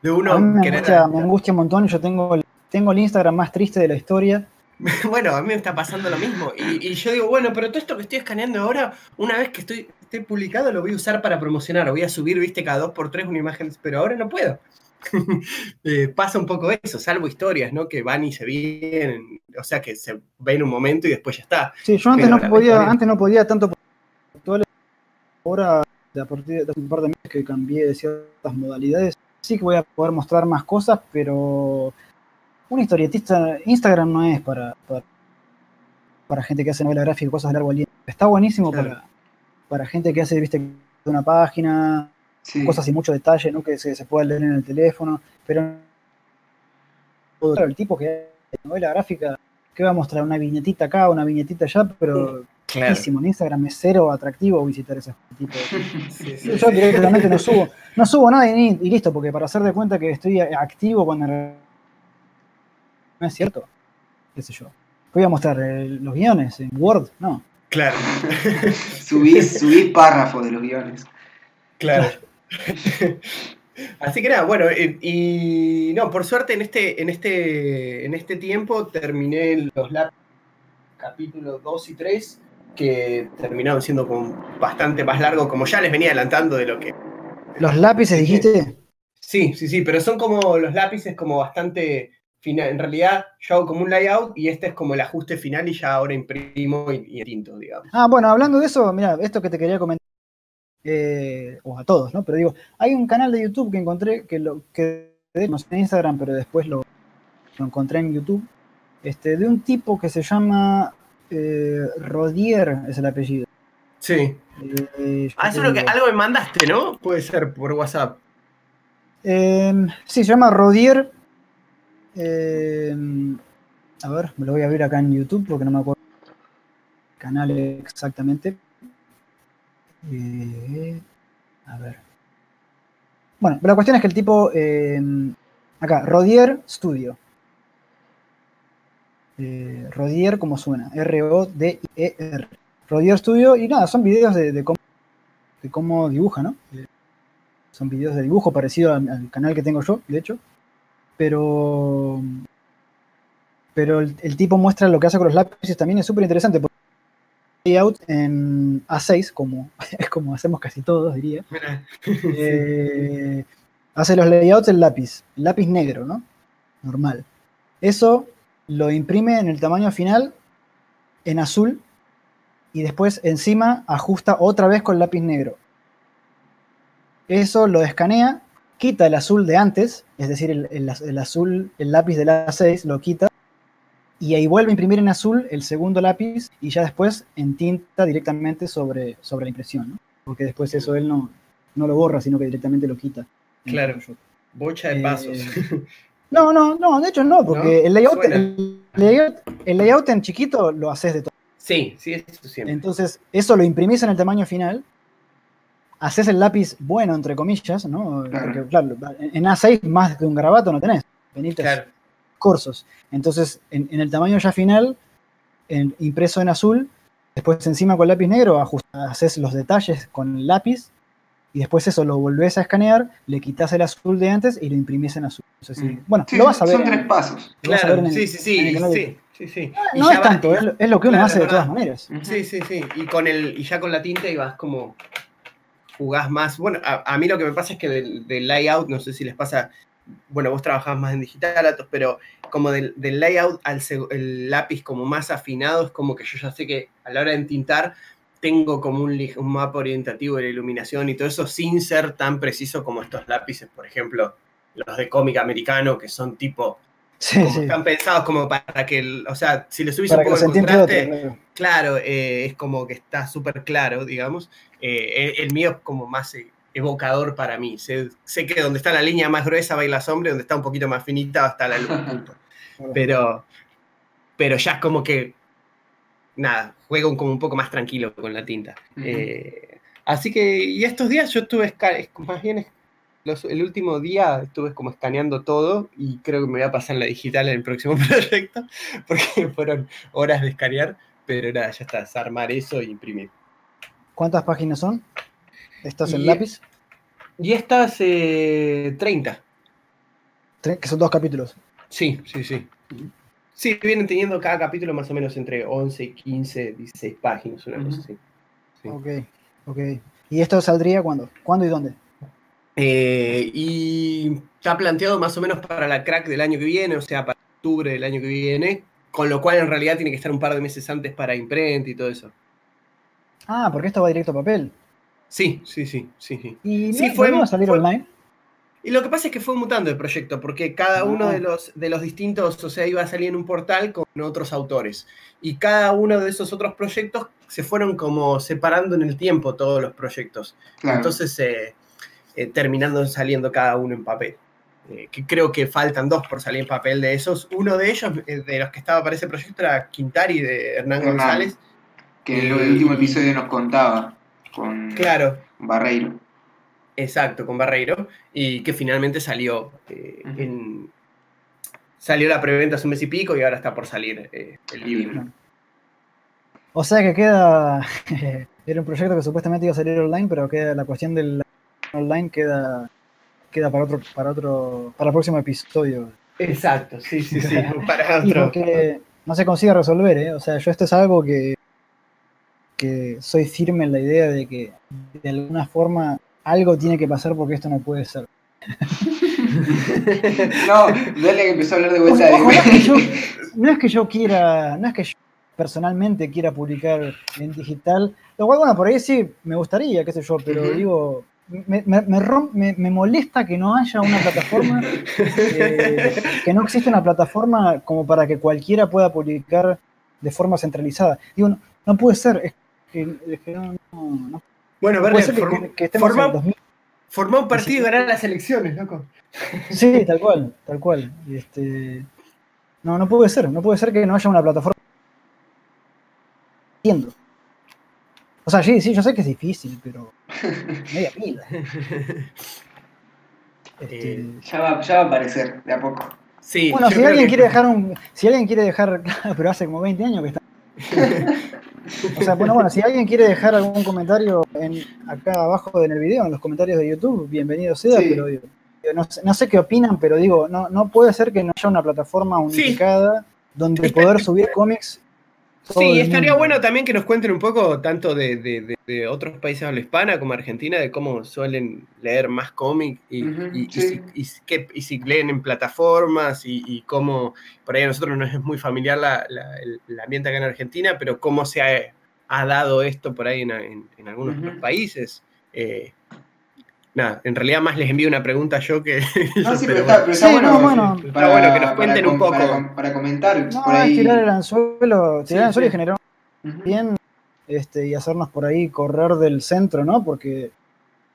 de, uno. me, angustia, me angustia un montón, yo tengo el tengo el Instagram más triste de la historia. [LAUGHS] Bueno, a mí me está pasando lo mismo. Y, yo digo, bueno, pero todo esto que estoy escaneando ahora, una vez que estoy, esté publicado, lo voy a usar para promocionar. Voy a subir, viste, cada dos por tres una imagen, pero ahora no puedo. [LAUGHS] Eh, pasa un poco eso, salvo historias, ¿no? Que van y se vienen, o sea, que se ven un momento y después ya está. Sí, yo antes no podía, antes no podía tanto ahora a partir de un par de meses que cambié de ciertas modalidades, sí que voy a poder mostrar más cosas, pero un historietista, Instagram no es para, para, gente que hace novela gráfica y cosas de largo aliento. Está buenísimo para, para gente que hace, viste, una página cosas sin mucho detalle, ¿no? Que se, se pueda leer en el teléfono, pero el tipo que novela gráfica que va a mostrar una viñetita acá, una viñetita allá, pero claro. en Instagram es cero atractivo visitar ese tipo de [LAUGHS] Yo directamente no subo, no subo nada y, listo, porque para hacer de cuenta que estoy activo cuando no es cierto, qué sé yo. Voy a mostrar eh, los guiones en Word, no. Claro. [LAUGHS] subí, subí párrafos de los guiones. Claro. [LAUGHS] Así que nada, bueno, eh, y no, por suerte en este, en este, en este tiempo terminé los lápices capítulos 2 y 3, que terminaron siendo bastante más largos, como ya les venía adelantando de lo que. ¿Los lápices dijiste? Sí, sí, sí, pero son como los lápices como bastante final. En realidad yo hago como un layout y este es como el ajuste final y ya ahora imprimo y, y tinto, digamos. Ah, bueno, hablando de eso, mira, esto que te quería comentar eh, o a todos, ¿no? Pero digo, hay un canal de YouTube que encontré, que lo que no sé en Instagram, pero después lo, encontré en YouTube, este, de un tipo que se llama eh, Rodier, es el apellido. Sí. Eh, ah, eso es lo que algo me mandaste, ¿no? Puede ser por WhatsApp. Em, sí, se llama Rodier. Em, a ver, me lo voy a abrir acá en YouTube porque no me acuerdo el canal exactamente. Eh, a ver. Bueno, la cuestión es que el tipo. Eh, acá, Rodier Studio. Eh, Rodier, como suena. R-O-D-I-E-R. Rodier Studio. Y nada, son videos de, cómo, de cómo dibuja, ¿no? son videos de dibujo parecido al, canal que tengo yo, de hecho. Pero. Pero el, el, tipo muestra lo que hace con los lápices también es súper interesante layout en A6, como, [LAUGHS] es como hacemos casi todos, diría. Eh, hace los layouts en lápiz, lápiz negro, ¿no? Normal. Eso lo imprime en el tamaño final en azul y después encima ajusta otra vez con lápiz negro. Eso lo escanea, quita el azul de antes, es decir, el, el azul, el lápiz de la A6 lo quita y ahí vuelve a imprimir en azul el segundo lápiz y ya después en tinta directamente sobre, sobre la impresión, ¿no? Porque después eso él no, no lo borra, sino que directamente lo quita. Claro, bocha de pasos. Eh, [LAUGHS] no, no, no, de hecho no, porque El, layout, el, layout, en chiquito lo haces de todo. Sí, sí, eso siempre. Entonces, eso lo imprimís en el tamaño final, haces el lápiz bueno, entre comillas, ¿no? Porque, claro, en A6 más de un grabato no tenés. claro corsos. Entonces, en, el tamaño ya final, impreso en azul, después encima con lápiz negro haces los detalles con el lápiz y después eso lo volvés a escanear, le quitas el azul de antes y lo imprimís en azul. Mm. bueno, lo vas a ver. Son tres pasos. Claro, sí, sí, sí, sí, sí, No es tanto, es, lo que uno hace de todas maneras. Sí, sí, sí. Y, con el, y ya con la tinta y vas como jugás más. Bueno, a, mí lo que me pasa es que del, del, layout, no sé si les pasa bueno, vos trabajás más en digital, pero como del, layout al el lápiz como más afinado, es como que yo ya sé que a la hora de entintar tengo como un, mapa orientativo de la iluminación y todo eso sin ser tan preciso como estos lápices, por ejemplo, los de cómic americano, que son tipo, están pensados como para que, o sea, si le subís un poco de contraste, claro, eh, es como que está súper claro, digamos. Eh, el, mío es como más... Eh, evocador para mí. Sé, que donde está la línea más gruesa va a ir la sombra y donde está un poquito más finita va a estar la luz. [LAUGHS] pero, pero ya es como que, nada, juego como un poco más tranquilo con la tinta. Eh, así que, y estos días yo estuve, más bien el último día estuve como escaneando todo y creo que me voy a pasar la digital en el próximo [LAUGHS] proyecto porque fueron horas de escanear, pero nada, ya está, es armar eso e imprimir. ¿Cuántas páginas son? ¿Estás en lápiz? Y estas eh, 30. Que son dos capítulos. Sí, sí, sí. Sí, vienen teniendo cada capítulo más o menos entre 11, 15, 16 páginas, una cosa así. Ok, ok. ¿Y esto saldría cuándo? ¿Cuándo y dónde? Eh, y está planteado más o menos para la crack del año que viene, o sea, para octubre del año que viene, con lo cual en realidad tiene que estar un par de meses antes para imprenta y todo eso. Ah, porque esto va directo a papel. Sí, sí, sí, sí. ¿Y sí, fue, a salir online? Y lo que pasa es que fue mutando el proyecto, porque cada uno de ah. los, de los distintos, o sea, iba a salir en un portal con otros autores. Y cada uno de esos otros proyectos se fueron como separando en el tiempo todos los proyectos. Entonces, eh, eh, terminando saliendo cada uno en papel. Eh, que creo que faltan dos por salir en papel de esos. Uno de ellos, de los que estaba para ese proyecto, era Quintari de Hernán Hernán. González. Que en el último episodio nos contaba con Claro, Barreiro. Exacto, con Barreiro. Y que finalmente salió eh, en- Salió la preventa hace un mes y pico y ahora está por salir eh, el libro. O sea que queda. [LAUGHS] Era un proyecto que supuestamente iba a salir online, pero queda la cuestión del online queda queda para otro para otro para el próximo episodio. Exacto, sí, sí, sí. [LAUGHS] [LAUGHS] para Y otro. porque no se consigue resolver, ¿eh? O sea, yo esto es algo que que soy firme en la idea de que de alguna forma algo tiene que pasar porque esto no puede ser. [LAUGHS] No, dale que empezó a hablar de vuelta Ojo, no, es que yo, de. no es que yo quiera, no es que yo personalmente quiera publicar en digital, lo cual, bueno, por ahí sí me gustaría, qué sé yo, pero digo, me, me, me rom- me- me molesta que no haya una plataforma, eh, [LAUGHS] que no existe una plataforma como para que cualquiera pueda publicar de forma centralizada. Digo, no, no puede ser, es que, es que no, no, no Bueno, que, form- que- que estemos forma- en 2000. formá un partido y ganar las elecciones, loco. Sí, tal cual, tal cual. Este, no, no puede ser, no puede ser que no haya una plataforma. Entiendo. O sea, sí, sí, yo sé que es difícil, pero [LAUGHS] media pila. Este, Eh, Ya va, ya va a aparecer, de a poco. Sí, bueno, si alguien que- quiere dejar un, si alguien quiere dejar, [LAUGHS] claro, pero hace como 20 años que está. [LAUGHS] O sea, bueno, bueno, si alguien quiere dejar algún comentario en, acá abajo en el video, en los comentarios de YouTube, bienvenido sea, Sí. pero digo, no, sé, no sé qué opinan, pero digo, no, no puede ser que no haya una plataforma Sí. unificada donde poder subir cómics. Sí, estaría bueno también que nos cuenten un poco tanto de, de- otros países de habla hispana como Argentina, de cómo suelen leer más cómic y, Ujú, y- y sí. si, y si- qué- y si leen en plataformas y, cómo, por ahí a nosotros nos es muy familiar la- la- el, el ambiente acá en Argentina, pero cómo se ha, ha dado esto por ahí en, en- en algunos Ujú. otros países. Eh, nada, en realidad más les envío una pregunta yo que... [LAUGHS] No, sí, pero pero está, pero está Sí, bueno. no, bueno. Que nos cuenten un poco. Para, com- para comentar No, por es ahí. tirar el anzuelo, tirar Sí, el anzuelo sí. y generar Ujú, bien este, y hacernos por ahí correr del centro, ¿no? Porque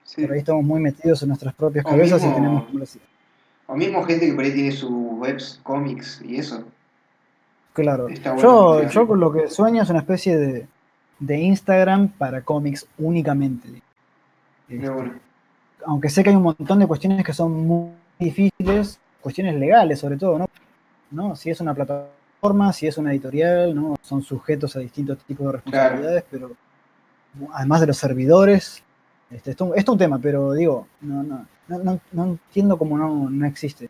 sí. por ahí estamos muy metidos en nuestras propias O cabezas mismo- y tenemos O mismo gente que por ahí tiene sus webs, cómics y eso. Claro. Bueno, yo, claro. yo con lo que sueño es una especie de, de Instagram para cómics únicamente. Pero Este, bueno. Aunque sé que hay un montón de cuestiones que son muy difíciles, cuestiones legales sobre todo, ¿no? ¿No? Si es una plataforma, si es una editorial, ¿no? Son sujetos a distintos tipos de responsabilidades, pero además de los servidores, este, esto, esto es un tema, pero digo, no, no, no, no- no entiendo cómo no, no existe.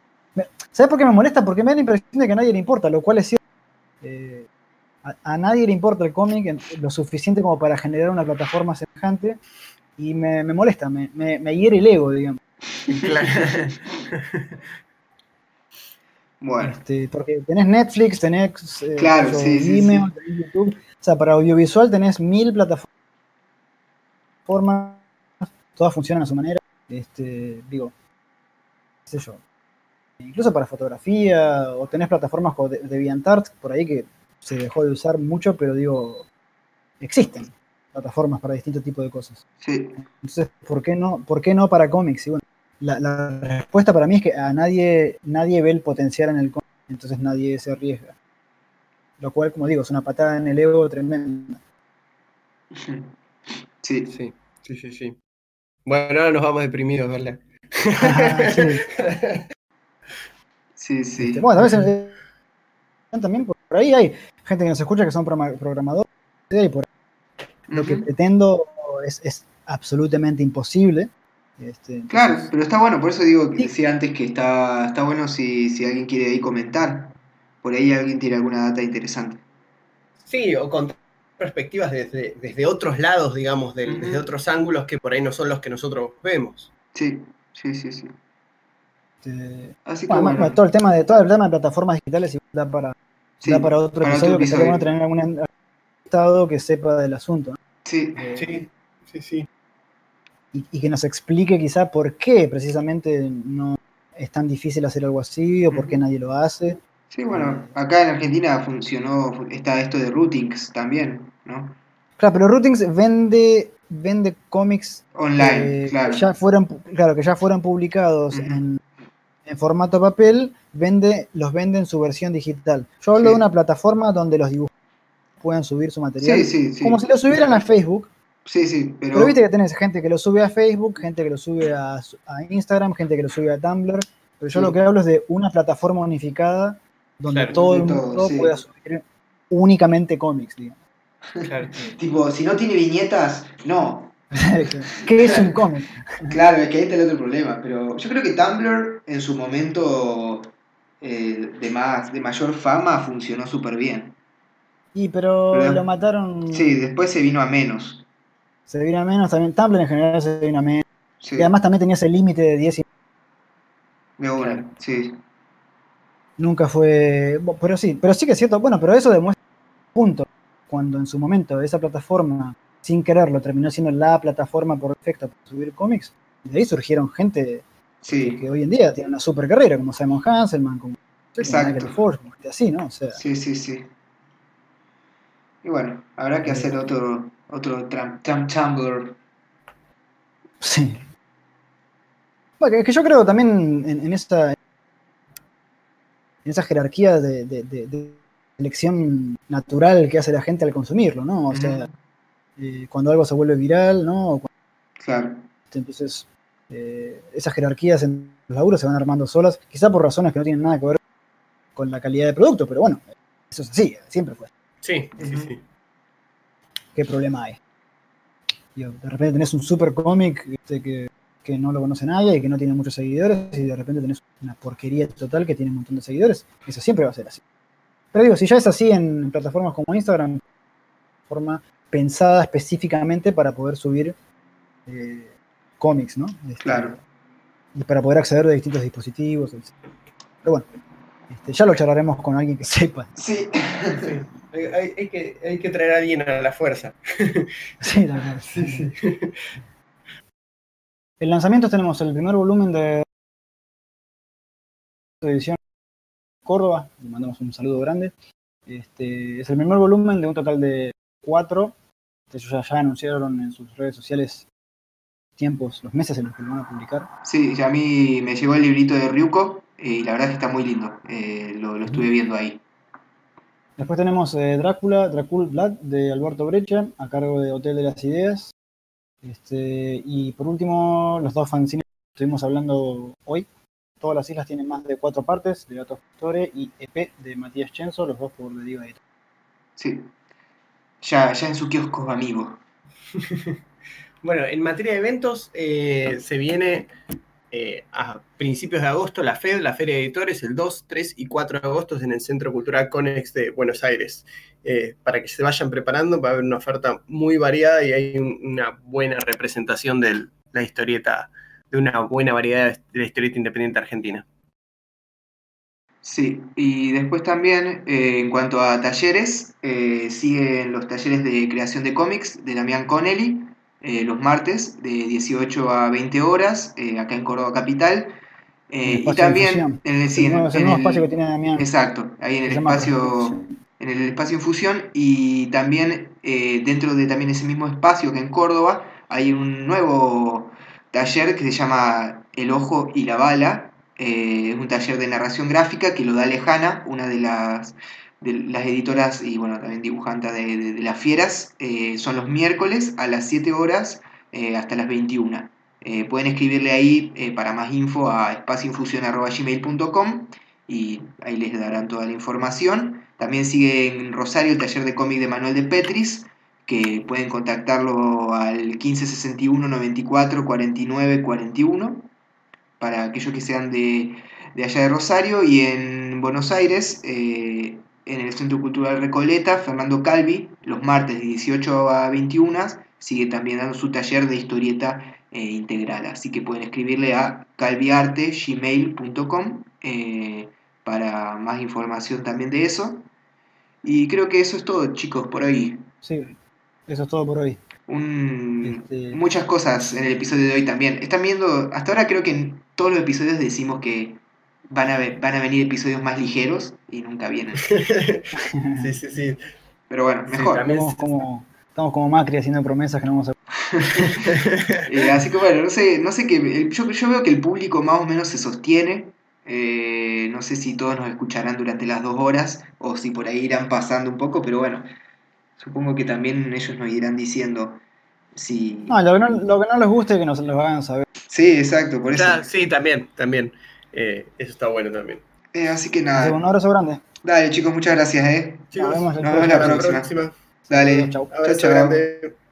¿Sabes por qué me molesta? Porque me da la impresión de que a nadie le importa, lo cual es cierto. Eh, a, a nadie le importa el cómic lo suficiente como para generar una plataforma semejante y me, me molesta, me, me, me hiere el ego, digamos. Claro. Bueno. Este, porque tenés Netflix, tenés eh, Claro, sí, sí, tenés YouTube. O sea, para audiovisual tenés mil plataformas, todas funcionan a su manera. Este, digo, qué sé yo. Incluso para fotografía, o tenés plataformas como de- DeviantArt, por ahí que se dejó de usar mucho, pero digo, existen plataformas para distintos tipos de cosas. Sí. Entonces, ¿por qué no, por qué no para cómics? Y bueno, la, la respuesta para mí es que a nadie, nadie ve el potencial en el cómic, entonces nadie se arriesga. Lo cual, como digo, es una patada en el ego tremenda. Sí. Sí, sí, sí, sí. Bueno, ahora nos vamos deprimidos, ¿verdad? Ah, sí. Sí, sí. Este, bueno, a veces también por ahí hay gente que nos escucha que son programa- programadores y por lo que pretendo es, es absolutamente imposible. Este, Claro, entonces, pero está bueno, por eso digo que Sí. decía antes que está, está bueno si, si alguien quiere ahí comentar. Por ahí alguien tiene alguna data interesante. Sí, o con perspectivas desde, desde otros lados, digamos, desde otros ángulos que por ahí no son los que nosotros vemos. Sí, sí, sí, sí. este, Así que bueno, bueno, bueno, todo el tema de todo el tema de plataformas digitales igual da para sí, da para otro para otro episodio que sería bueno episodio. tener algún estado que sepa del asunto ¿no? Sí, Eh, Sí, sí, sí. y, y que nos explique quizá por qué precisamente no es tan difícil hacer algo así o por qué nadie lo hace. sí, bueno, acá en Argentina funcionó, fu- está esto de routings también, ¿no? Claro, pero Routings vende vende cómics Online, eh, claro. ya fueran, claro, que ya fueran publicados en, en formato papel, vende, los vende en su versión digital. Yo hablo Sí. de una plataforma donde los dibujos puedan subir su material. Sí, sí, sí. Como si lo subieran a Facebook, Sí, sí, pero, pero viste que tenés gente que lo sube a Facebook, gente que lo sube a, a Instagram, gente que lo sube a Tumblr, pero yo Sí. lo que hablo es de una plataforma unificada donde Claro, todo el todo, mundo sí. pueda subir únicamente cómics, digamos. Claro. [LAUGHS] tipo, si no tiene viñetas, no. [LAUGHS] ¿Qué es un cómic? [LAUGHS] Claro, es que ahí está el otro problema. Pero yo creo que Tumblr en su momento eh, de, más, de mayor fama funcionó súper bien. Y pero lo mataron, Sí, después se vino a menos. se vino a menos también. Tumblr en general se vino a menos. Sí, Y además también tenía ese límite de 10 y de una, Claro. sí. nunca fue. Pero sí, pero sí que es cierto. Bueno, pero eso demuestra punto. Cuando en su momento esa plataforma, sin quererlo, terminó siendo la plataforma por defecto para subir cómics, de ahí surgieron gente Sí, que hoy en día tiene una super carrera, como Simon Hanselman, como, Exacto. Michael Forge, como gente así, ¿no? O sea, sí, sí, sí. Y bueno, habrá que hacer otro, otro Trump, Trump Tumblr. sí. Bueno, que, que yo creo también en, en esta en esa jerarquía de, de- de- de elección natural que hace la gente al consumirlo, ¿no? O sea, eh, cuando algo se vuelve viral, ¿no? O cuando- Claro, entonces, eh, esas jerarquías en los laburos se van armando solas, quizá por razones que no tienen nada que ver con la calidad del producto, pero bueno, eso es así, siempre fue. Sí, sí, sí. ¿Qué problema hay? Digo, de repente tenés un super cómic que, que no lo conoce nadie y que no tiene muchos seguidores, y de repente tenés una porquería total que tiene un montón de seguidores. Eso siempre va a ser así. Pero digo, si ya es así en plataformas como Instagram, forma pensada específicamente para poder subir eh, cómics, ¿no? Este, Claro. Y para poder acceder de distintos dispositivos. etc. Pero bueno, este, ya lo charlaremos con alguien que [LAUGHS] sepa. sí. Sí. Hay, hay- hay que, hay que traer a alguien a la fuerza. [LAUGHS] Sí, la verdad. [LAUGHS] En lanzamientos tenemos el primer volumen de edición Córdoba, le mandamos un saludo grande. Este, es el primer volumen de un total de cuatro. Ellos ya, ya anunciaron en sus redes sociales tiempos, los meses en los que lo van a publicar. Sí, a mí me llegó el librito de Ryuko eh, y la verdad es que está muy lindo. Eh, lo, lo estuve viendo ahí. Después tenemos eh, Drácula, Dracul Blood de Alberto Brecha, a cargo de Hotel de las Ideas. Este, y por último, los dos fanzines que estuvimos hablando hoy. Todas las islas tienen más de cuatro partes, de Gato Pastore y EP de Matías Chenzo, los dos por The Diva Editor. Sí. Ya, ya en su kiosco, amigo. [LAUGHS] Bueno, en materia de eventos, eh, se viene eh, a principios de agosto la FED, la Feria de Editores, el 2, 3 y 4 de agosto en el Centro Cultural Conex de Buenos Aires. Eh, para que se vayan preparando, va a haber una oferta muy variada y hay un- una buena representación de la historieta, de una buena variedad de la historieta independiente argentina. Sí, y después también, eh, en cuanto a talleres, siguen los talleres de creación de cómics de Damián Connelly, eh, los martes de 18 a 20 horas, eh, acá en Córdoba Capital. Eh, y también en el, sí, el en- nuevo, el nuevo espacio que tiene Damián. Exacto, ahí en el espacio, en el espacio Infusión y también dentro de también ese mismo espacio que en Córdoba hay un nuevo taller que se llama El Ojo y la Bala. Es un taller de narración gráfica que lo da Lejana, una de las, de las editoras y bueno, también dibujanta de, Las Fieras. Eh, son los miércoles a las 7 horas eh, hasta las 21. Eh, pueden escribirle ahí para más info a espacioinfusión.gmail.com y ahí les darán toda la información. También sigue en Rosario el taller de cómic de Manuel de Petris, que pueden contactarlo al 1561 94 49 41 para aquellos que sean de, de allá de Rosario y en Buenos Aires, en el Centro Cultural Recoleta, Fernando Calvi, los martes de 18 a 21, sigue también dando su taller de historieta eh, integral. Así que pueden escribirle a calviarte.gmail.com eh, para más información también de eso. Y creo que eso es todo, chicos, por hoy. Sí, eso es todo por hoy. Un- Este- Muchas cosas en el episodio de hoy también. Están viendo, hasta ahora creo que en todos los episodios decimos que van a, ve- van a venir episodios más ligeros y nunca vienen. [LAUGHS] Sí, sí, sí. Pero bueno, Sí, mejor. también- Estamos como, estamos como Macri haciendo promesas que no vamos a [LAUGHS] Eh, así que bueno, no sé, no sé qué. Yo, yo veo que el público más o menos se sostiene. Eh, no sé si todos nos escucharán durante las dos horas o si por ahí irán pasando un poco, pero bueno, supongo que también ellos nos irán diciendo si... No, lo que no, lo que no les guste es que nos lo hagan saber. Sí, exacto, por eso. sí, también, también. Eh, eso está bueno también. así que nada. Un abrazo grande. Dale, chicos, muchas gracias, ¿eh? nos vemos, la próxima. Dale, chao, chao.